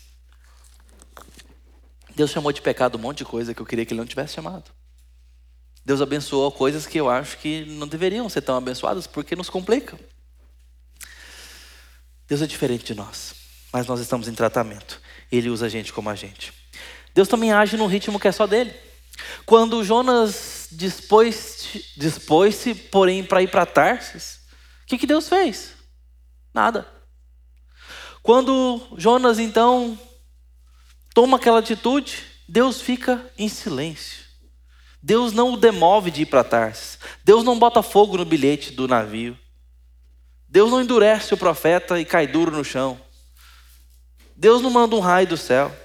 Deus chamou de pecado um monte de coisa que eu queria que ele não tivesse chamado. Deus abençoou coisas que eu acho que não deveriam ser tão abençoadas porque nos complicam. Deus é diferente de nós, mas nós estamos em tratamento. Ele usa a gente como a gente. Deus também age num ritmo que é só dele. Quando Jonas dispôs-se, dispôs porém, para ir para Tarsis, o que, que Deus fez? Nada. Quando Jonas, então, toma aquela atitude, Deus fica em silêncio. Deus não o demove de ir para Tarsis. Deus não bota fogo no bilhete do navio. Deus não endurece o profeta e cai duro no chão. Deus não manda um raio do céu.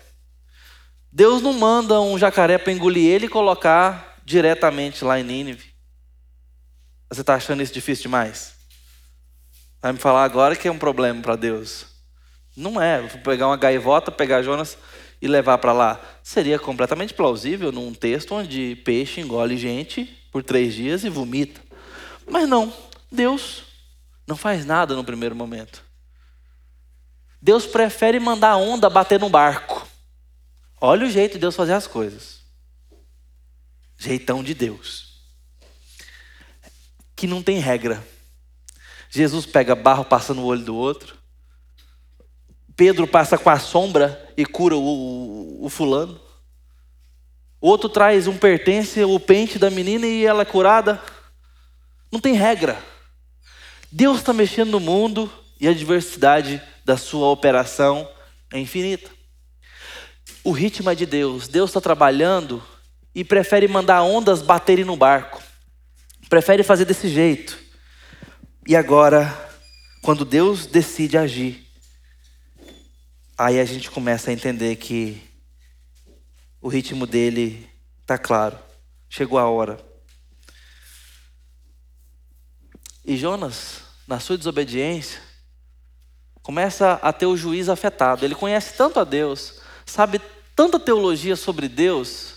Deus não manda um jacaré para engolir ele e colocar diretamente lá em Nínive. Você está achando isso difícil demais? Vai me falar agora que é um problema para Deus. Não é. Vou pegar uma gaivota, pegar Jonas e levar para lá. Seria completamente plausível num texto onde peixe engole gente por três dias e vomita. Mas não. Deus não faz nada no primeiro momento. Deus prefere mandar a onda bater no barco. Olha o jeito de Deus fazer as coisas. Jeitão de Deus. Que não tem regra. Jesus pega barro, passa no olho do outro. Pedro passa com a sombra e cura o, o, o fulano. Outro traz um pertence, o pente da menina e ela é curada. Não tem regra. Deus está mexendo no mundo e a diversidade da sua operação é infinita. O ritmo é de Deus. Deus está trabalhando e prefere mandar ondas baterem no barco. Prefere fazer desse jeito. E agora, quando Deus decide agir, aí a gente começa a entender que o ritmo dele está claro. Chegou a hora. E Jonas na sua desobediência, começa a ter o juiz afetado. Ele conhece tanto a Deus, sabe tanta teologia sobre Deus,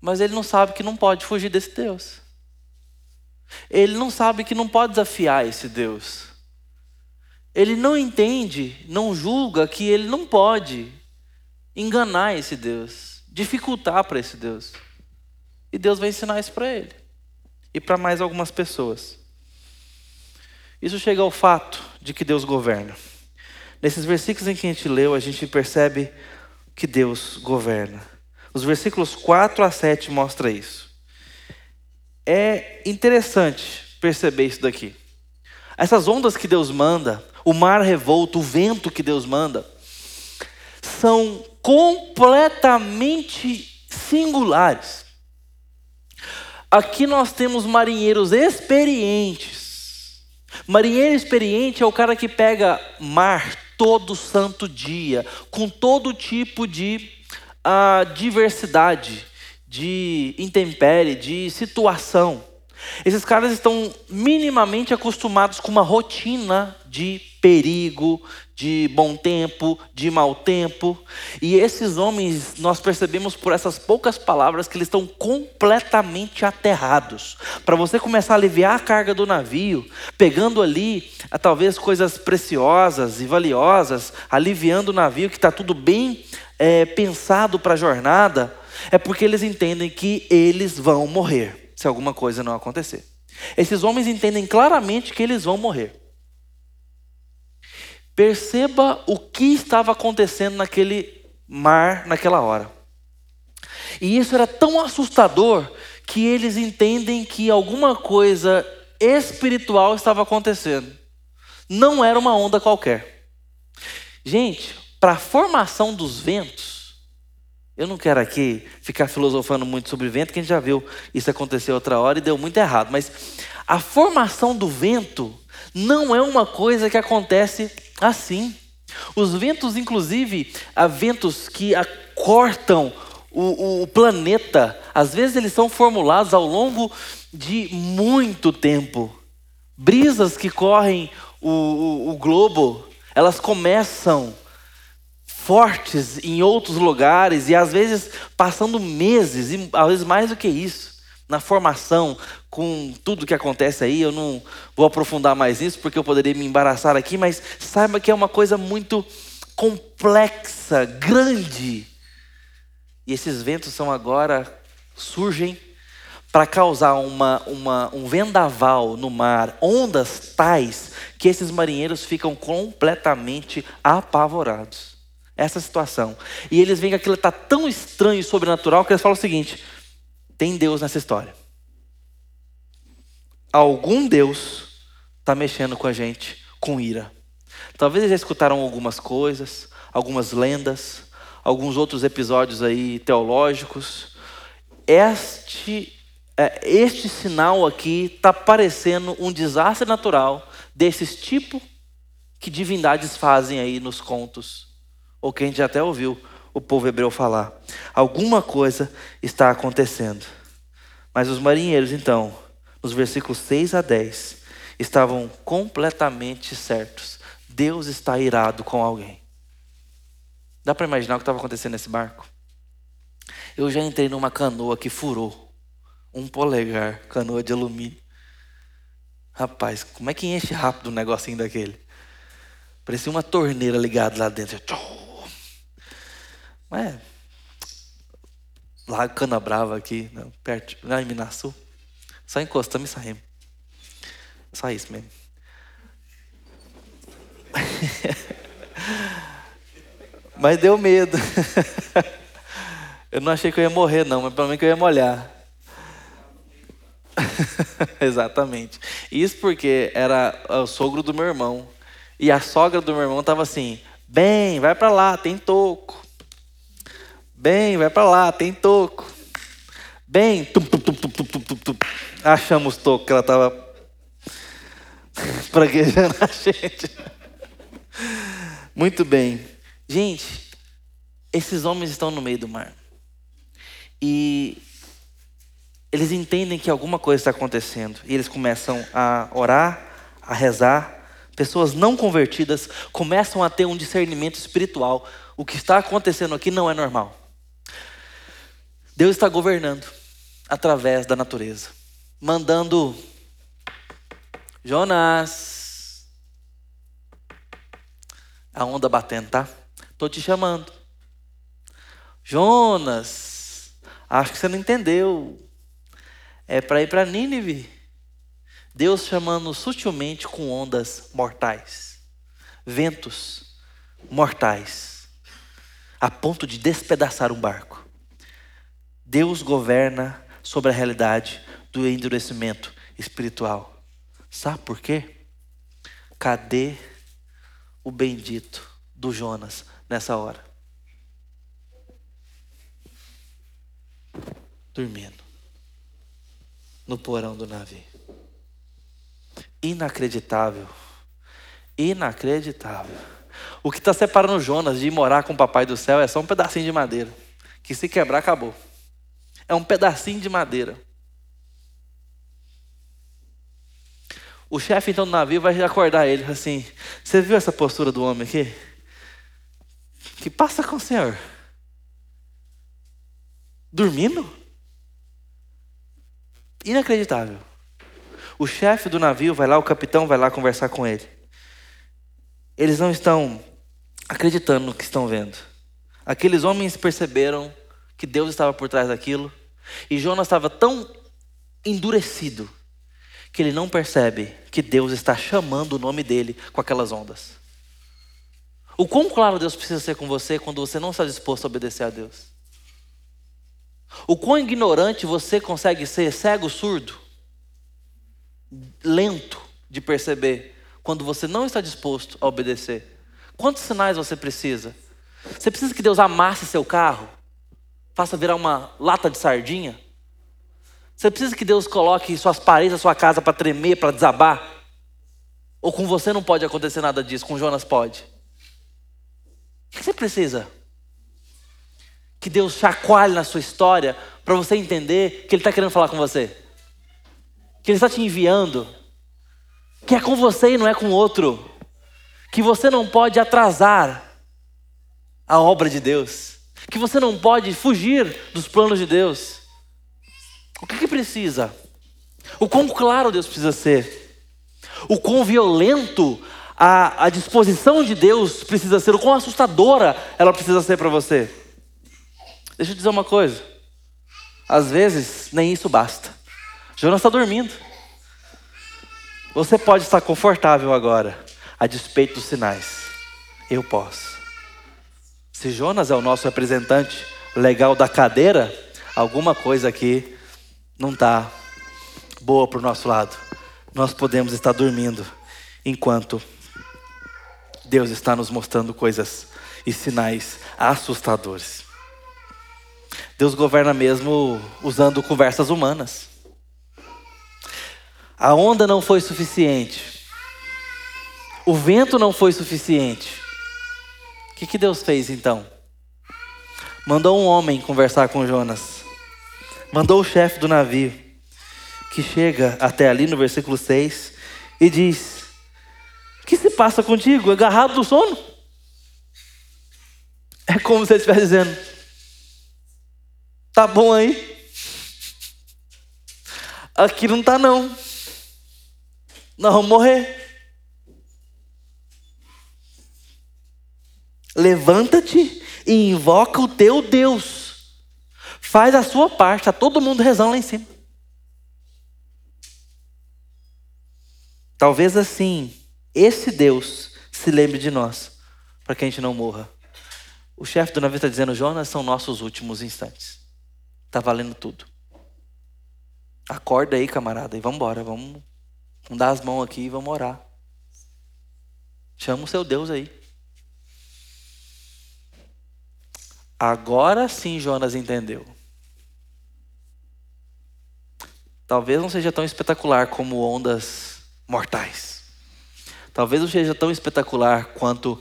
mas ele não sabe que não pode fugir desse Deus. Ele não sabe que não pode desafiar esse Deus. Ele não entende, não julga que ele não pode enganar esse Deus, dificultar para esse Deus. E Deus vai ensinar isso para ele e para mais algumas pessoas. Isso chega ao fato de que Deus governa. Nesses versículos em que a gente leu, a gente percebe que Deus governa. Os versículos 4 a 7 mostram isso. É interessante perceber isso daqui. Essas ondas que Deus manda, o mar revolto, o vento que Deus manda, são completamente singulares. Aqui nós temos marinheiros experientes Marinheiro experiente é o cara que pega mar todo santo dia, com todo tipo de uh, diversidade, de intempérie, de situação. Esses caras estão minimamente acostumados com uma rotina de perigo, de bom tempo, de mau tempo. E esses homens, nós percebemos por essas poucas palavras que eles estão completamente aterrados. Para você começar a aliviar a carga do navio, pegando ali talvez coisas preciosas e valiosas, aliviando o navio que está tudo bem é, pensado para a jornada, é porque eles entendem que eles vão morrer se alguma coisa não acontecer. Esses homens entendem claramente que eles vão morrer. Perceba o que estava acontecendo naquele mar naquela hora. E isso era tão assustador que eles entendem que alguma coisa espiritual estava acontecendo. Não era uma onda qualquer. Gente, para a formação dos ventos, eu não quero aqui ficar filosofando muito sobre vento, que a gente já viu isso acontecer outra hora e deu muito errado. Mas a formação do vento não é uma coisa que acontece assim. Os ventos, inclusive, há ventos que cortam o, o, planeta, às vezes eles são formulados ao longo de muito tempo. Brisas que correm o, o, o globo, elas começam fortes em outros lugares e às vezes passando meses, e às vezes mais do que isso, na formação, com tudo que acontece aí. Eu não vou aprofundar mais nisso porque eu poderia me embaraçar aqui, mas saiba que é uma coisa muito complexa, grande. E esses ventos são agora surgem para causar uma, uma, um vendaval no mar, ondas tais que esses marinheiros ficam completamente apavorados essa situação. E eles veem que aquilo está tão estranho e sobrenatural que eles falam o seguinte: tem Deus nessa história. Algum Deus está mexendo com a gente com ira. Talvez já escutaram algumas coisas, algumas lendas, alguns outros episódios aí teológicos. Este, é, este sinal aqui está parecendo um desastre natural desses tipo que divindades fazem aí nos contos ou que a gente até ouviu o povo hebreu falar. Alguma coisa está acontecendo. Mas os marinheiros, então, nos versículos 6 a 10, estavam completamente certos. Deus está irado com alguém. Dá para imaginar o que estava acontecendo nesse barco? Eu já entrei numa canoa que furou. Um polegar, canoa de alumínio. Rapaz, como é que enche rápido um negocinho daquele? Parecia uma torneira ligada lá dentro. É. Lá Cana Brava aqui, não, perto, lá em Minasul. Só encostamos e saímos. Só isso mesmo. mas deu medo. eu não achei que eu ia morrer, não, mas pelo menos que eu ia molhar. Exatamente. Isso porque era o sogro do meu irmão. E a sogra do meu irmão estava assim: bem, vai para lá, tem toco. Bem, vai para lá, tem toco. Bem, tum, tum, tum, achamos toco que ela estava praguejando a gente. Muito bem. Gente, esses homens estão no meio do mar. E eles entendem que alguma coisa está acontecendo. E eles começam a orar, a rezar. Pessoas não convertidas começam a ter um discernimento espiritual. O que está acontecendo aqui não é normal. Deus está governando através da natureza, mandando Jonas, a onda batendo, tá? Tô te chamando. Jonas, acho que você não entendeu. É para ir para Nínive. Deus chamando sutilmente com ondas mortais, ventos mortais, a ponto de despedaçar um barco. Deus governa sobre a realidade do endurecimento espiritual. Sabe por quê? Cadê o bendito do Jonas nessa hora? Dormindo no porão do navio. Inacreditável. Inacreditável. O que está separando Jonas de ir morar com o papai do céu é só um pedacinho de madeira. Que se quebrar, acabou é um pedacinho de madeira. O chefe então do navio vai acordar ele assim: Você viu essa postura do homem aqui? Que passa com o senhor? Dormindo? Inacreditável. O chefe do navio vai lá, o capitão vai lá conversar com ele. Eles não estão acreditando no que estão vendo. Aqueles homens perceberam que Deus estava por trás daquilo. E Jonas estava tão endurecido que ele não percebe que Deus está chamando o nome dele com aquelas ondas. O quão claro Deus precisa ser com você quando você não está disposto a obedecer a Deus? O quão ignorante você consegue ser cego, surdo, lento de perceber quando você não está disposto a obedecer? Quantos sinais você precisa? Você precisa que Deus amasse seu carro? Faça virar uma lata de sardinha? Você precisa que Deus coloque suas paredes da sua casa para tremer, para desabar? Ou com você não pode acontecer nada disso, com Jonas pode? O que você precisa? Que Deus chacoalhe na sua história para você entender que Ele está querendo falar com você. Que Ele está te enviando. Que é com você e não é com outro. que você não pode atrasar a obra de Deus, que você não pode fugir dos planos de Deus. O que, que precisa? O quão claro Deus precisa ser? O quão violento a, a disposição de Deus precisa ser? O quão assustadora ela precisa ser para você? Deixa eu dizer uma coisa. Às vezes, nem isso basta. Jonas está dormindo. Você pode estar confortável agora, a despeito dos sinais. Eu posso. Se Jonas é o nosso representante legal da cadeira, alguma coisa aqui não está boa para o nosso lado. Nós podemos estar dormindo enquanto Deus está nos mostrando coisas e sinais assustadores. Deus governa mesmo usando conversas humanas. A onda não foi suficiente. O vento não foi suficiente. Que, que Deus fez então? Mandou um homem conversar com Jonas. Mandou o chefe do navio, que chega até ali no versículo 6 e diz: O que se passa contigo? Agarrado do sono? É como se ele estivesse dizendo: Tá bom aí? Aqui não tá não. Nós vamos morrer. Levanta-te e invoca o teu Deus. Faz a sua parte, tá todo mundo rezando lá em cima. Talvez assim, esse Deus se lembre de nós, para que a gente não morra. O chefe do navio está dizendo, Jonas, são nossos últimos instantes. Tá valendo tudo. Acorda aí, camarada, e vamos embora. Vamos, vamos dar as mãos aqui e vamos orar. Chama o seu Deus aí. Agora sim Jonas entendeu. Talvez não seja tão espetacular como ondas mortais. Talvez não seja tão espetacular quanto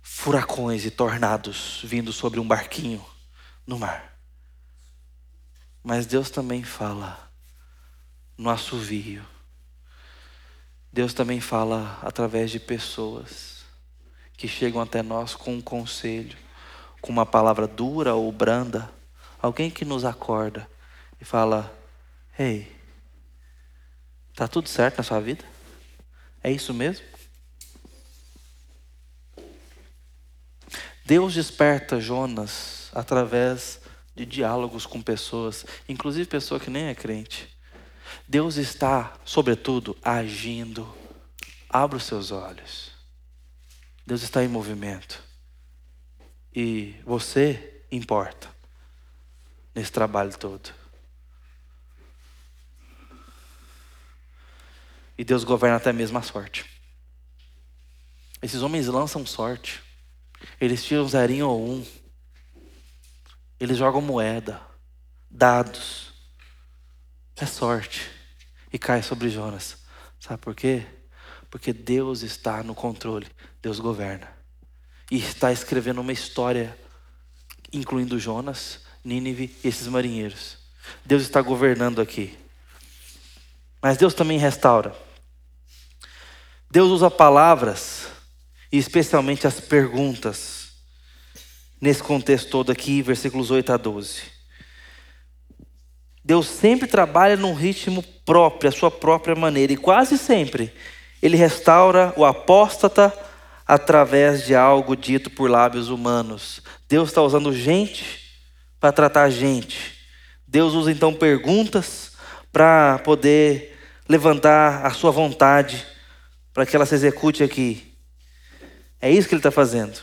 furacões e tornados vindo sobre um barquinho no mar. Mas Deus também fala no assovio. Deus também fala através de pessoas que chegam até nós com um conselho, com uma palavra dura ou branda, alguém que nos acorda e fala: Ei, tá tudo certo na sua vida? É isso mesmo? Deus desperta Jonas através de diálogos com pessoas, inclusive pessoa que nem é crente. Deus está, sobretudo, agindo. Abra os seus olhos. Deus está em movimento. E você importa nesse trabalho todo. E Deus governa até mesmo a sorte. Esses homens lançam sorte. Eles tiram zerinho ou um. Eles jogam moeda, dados. É sorte. E cai sobre Jonas. Sabe por quê? Porque Deus está no controle. Deus governa. E está escrevendo uma história, incluindo Jonas, Nínive e esses marinheiros. Deus está governando aqui. Mas Deus também restaura. Deus usa palavras, e especialmente as perguntas, nesse contexto todo aqui, versículos 8 a 12. Deus sempre trabalha num ritmo próprio, a sua própria maneira, e quase sempre ele restaura o apóstata através de algo dito por lábios humanos. Deus está usando gente para tratar gente. Deus usa então perguntas para poder levantar a sua vontade, para que ela se execute aqui. É isso que ele está fazendo.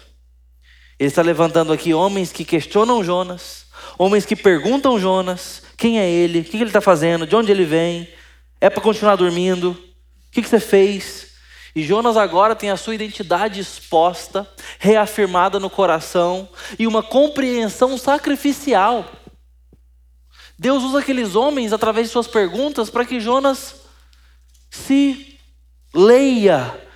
Ele está levantando aqui homens que questionam Jonas, homens que perguntam Jonas: quem é ele? O que ele está fazendo? De onde ele vem? É para continuar dormindo? O que você fez? E Jonas agora tem a sua identidade exposta, reafirmada no coração e uma compreensão sacrificial. Deus usa aqueles homens através de suas perguntas para que Jonas se leia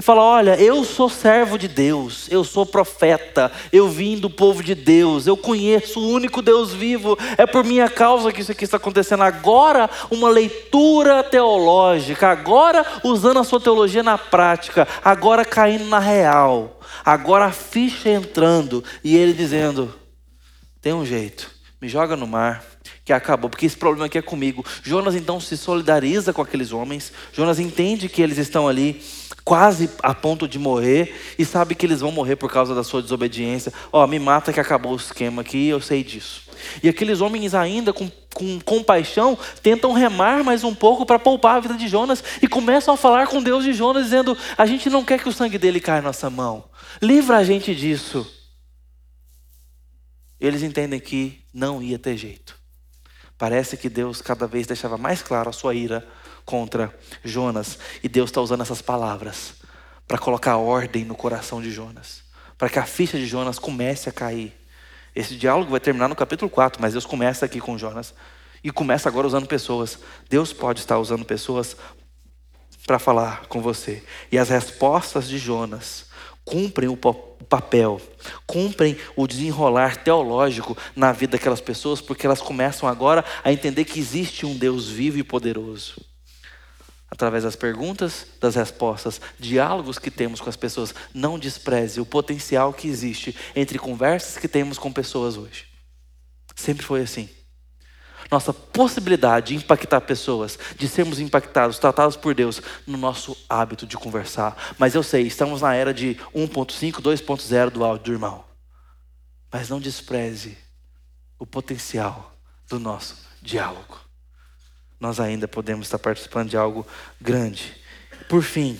e fala: Olha, eu sou servo de Deus, eu sou profeta, eu vim do povo de Deus, eu conheço o único Deus vivo, é por minha causa que isso aqui está acontecendo. Agora, uma leitura teológica, agora usando a sua teologia na prática, agora caindo na real, agora a ficha entrando e ele dizendo: Tem um jeito, me joga no mar que acabou, porque esse problema aqui é comigo. Jonas então se solidariza com aqueles homens, Jonas entende que eles estão ali quase a ponto de morrer e sabe que eles vão morrer por causa da sua desobediência. Ó, oh, me mata que acabou o esquema aqui, eu sei disso. E aqueles homens ainda com, com compaixão tentam remar mais um pouco para poupar a vida de Jonas e começam a falar com Deus de Jonas dizendo: "A gente não quer que o sangue dele caia na nossa mão. Livra a gente disso." Eles entendem que não ia ter jeito. Parece que Deus cada vez deixava mais claro a sua ira contra Jonas. E Deus está usando essas palavras para colocar ordem no coração de Jonas, para que a ficha de Jonas comece a cair. Esse diálogo vai terminar no capítulo 4, mas Deus começa aqui com Jonas e começa agora usando pessoas. Deus pode estar usando pessoas para falar com você. E as respostas de Jonas cumprem o papel, cumprem o desenrolar teológico na vida daquelas pessoas, porque elas começam agora a entender que existe um Deus vivo e poderoso. Através das perguntas, das respostas, diálogos que temos com as pessoas, não despreze o potencial que existe entre conversas que temos com pessoas hoje. Sempre foi assim nossa possibilidade de impactar pessoas, de sermos impactados, tratados por Deus no nosso hábito de conversar. Mas eu sei, estamos na era de 1.5, 2.0 do áudio do irmão. Mas não despreze o potencial do nosso diálogo. Nós ainda podemos estar participando de algo grande. Por fim,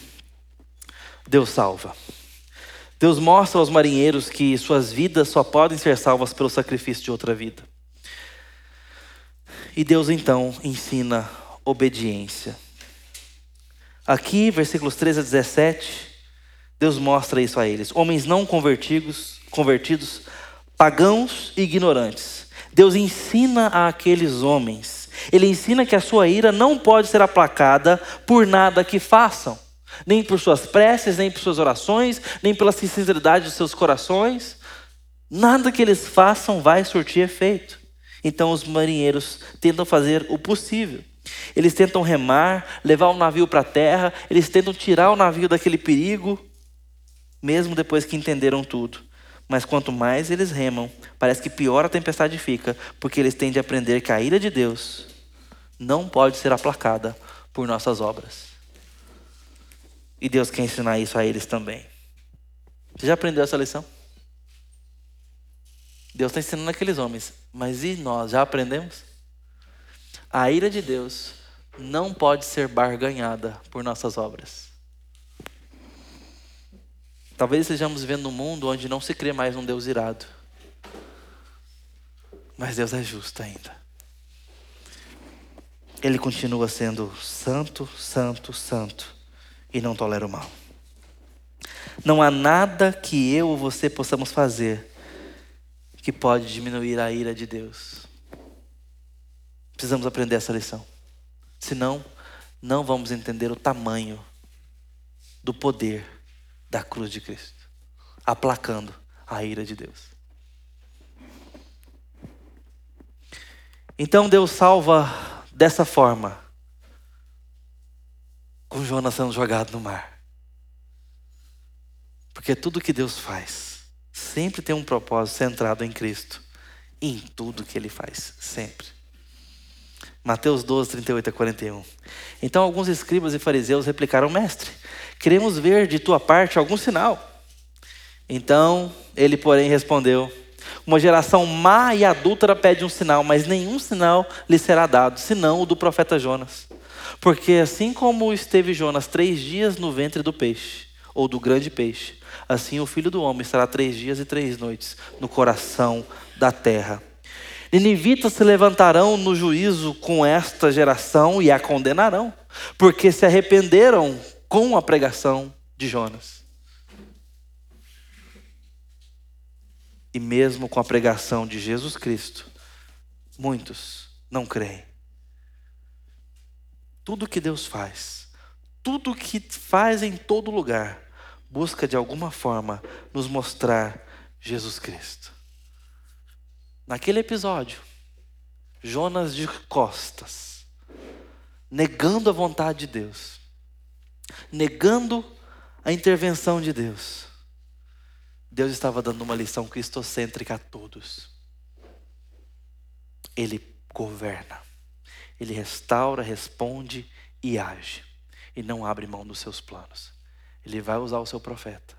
Deus salva. Deus mostra aos marinheiros que suas vidas só podem ser salvas pelo sacrifício de outra vida. E Deus então ensina obediência. Aqui, versículos 13 a 17, Deus mostra isso a eles. Homens não convertidos, convertidos, pagãos e ignorantes. Deus ensina a aqueles homens. Ele ensina que a sua ira não pode ser aplacada por nada que façam, nem por suas preces, nem por suas orações, nem pela sinceridade de seus corações. Nada que eles façam vai surtir efeito. Então os marinheiros tentam fazer o possível. Eles tentam remar, levar o navio para a terra, eles tentam tirar o navio daquele perigo, mesmo depois que entenderam tudo. Mas quanto mais eles remam, parece que pior a tempestade fica, porque eles têm de aprender que a ira de Deus não pode ser aplacada por nossas obras. E Deus quer ensinar isso a eles também. Você já aprendeu essa lição? Deus está ensinando aqueles homens, mas e nós? Já aprendemos? A ira de Deus não pode ser barganhada por nossas obras. Talvez estejamos vivendo um mundo onde não se crê mais num Deus irado. Mas Deus é justo ainda. Ele continua sendo santo, santo, santo e não tolera o mal. Não há nada que eu ou você possamos fazer que pode diminuir a ira de Deus. Precisamos aprender essa lição. Senão, não vamos entender o tamanho do poder da cruz de Cristo, aplacando a ira de Deus. Então Deus salva dessa forma, com Jonas sendo jogado no mar. Porque tudo que Deus faz, sempre tem um propósito centrado em Cristo. Em tudo que ele faz, sempre. Mateus 12, 38 a 41. Então alguns escribas e fariseus replicaram, mestre, queremos ver de tua parte algum sinal. Então ele, porém, respondeu: Uma geração má e adúltera pede um sinal, mas nenhum sinal lhe será dado, senão o do profeta Jonas. Porque assim como esteve Jonas três dias no ventre do peixe, ou do grande peixe, assim o filho do homem estará três dias e três noites no coração da terra. Ninivitas se levantarão no juízo com esta geração e a condenarão, porque se arrependeram com a pregação de Jonas. E mesmo com a pregação de Jesus Cristo, muitos não creem. Tudo que Deus faz, tudo que faz em todo lugar, busca de alguma forma nos mostrar Jesus Cristo. Naquele episódio, Jonas de costas, negando a vontade de Deus, negando a intervenção de Deus. Deus estava dando uma lição cristocêntrica a todos. Ele governa, ele restaura, responde e age, e não abre mão dos seus planos. Ele vai usar o seu profeta,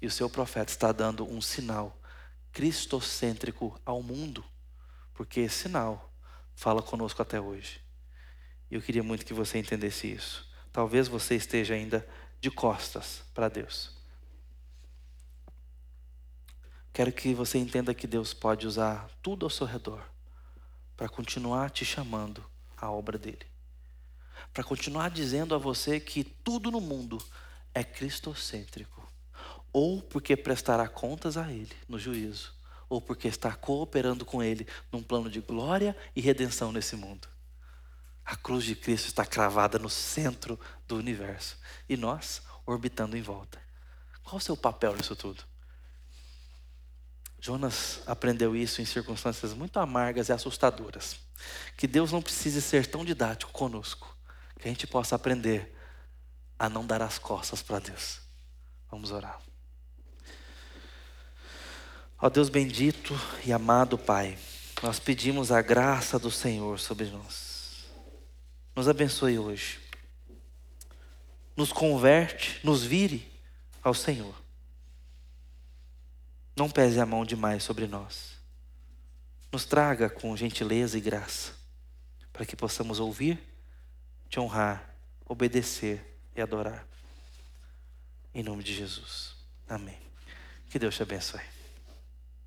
e o seu profeta está dando um sinal cristocêntrico ao mundo, porque esse sinal fala conosco até hoje. E eu queria muito que você entendesse isso. Talvez você esteja ainda de costas para Deus. Quero que você entenda que Deus pode usar tudo ao seu redor para continuar te chamando à obra dele. Para continuar dizendo a você que tudo no mundo é cristocêntrico. Ou porque prestará contas a ele no juízo, ou porque está cooperando com ele num plano de glória e redenção nesse mundo. A cruz de Cristo está cravada no centro do universo e nós orbitando em volta. Qual o seu papel nisso tudo? Jonas aprendeu isso em circunstâncias muito amargas e assustadoras. Que Deus não precise ser tão didático conosco, que a gente possa aprender a não dar as costas para Deus. Vamos orar. Ó Deus bendito e amado Pai, nós pedimos a graça do Senhor sobre nós. Nos abençoe hoje. Nos converte, nos vire ao Senhor. Não pese a mão demais sobre nós. Nos traga com gentileza e graça, para que possamos ouvir, te honrar, obedecer e adorar. Em nome de Jesus. Amém. Que Deus te abençoe.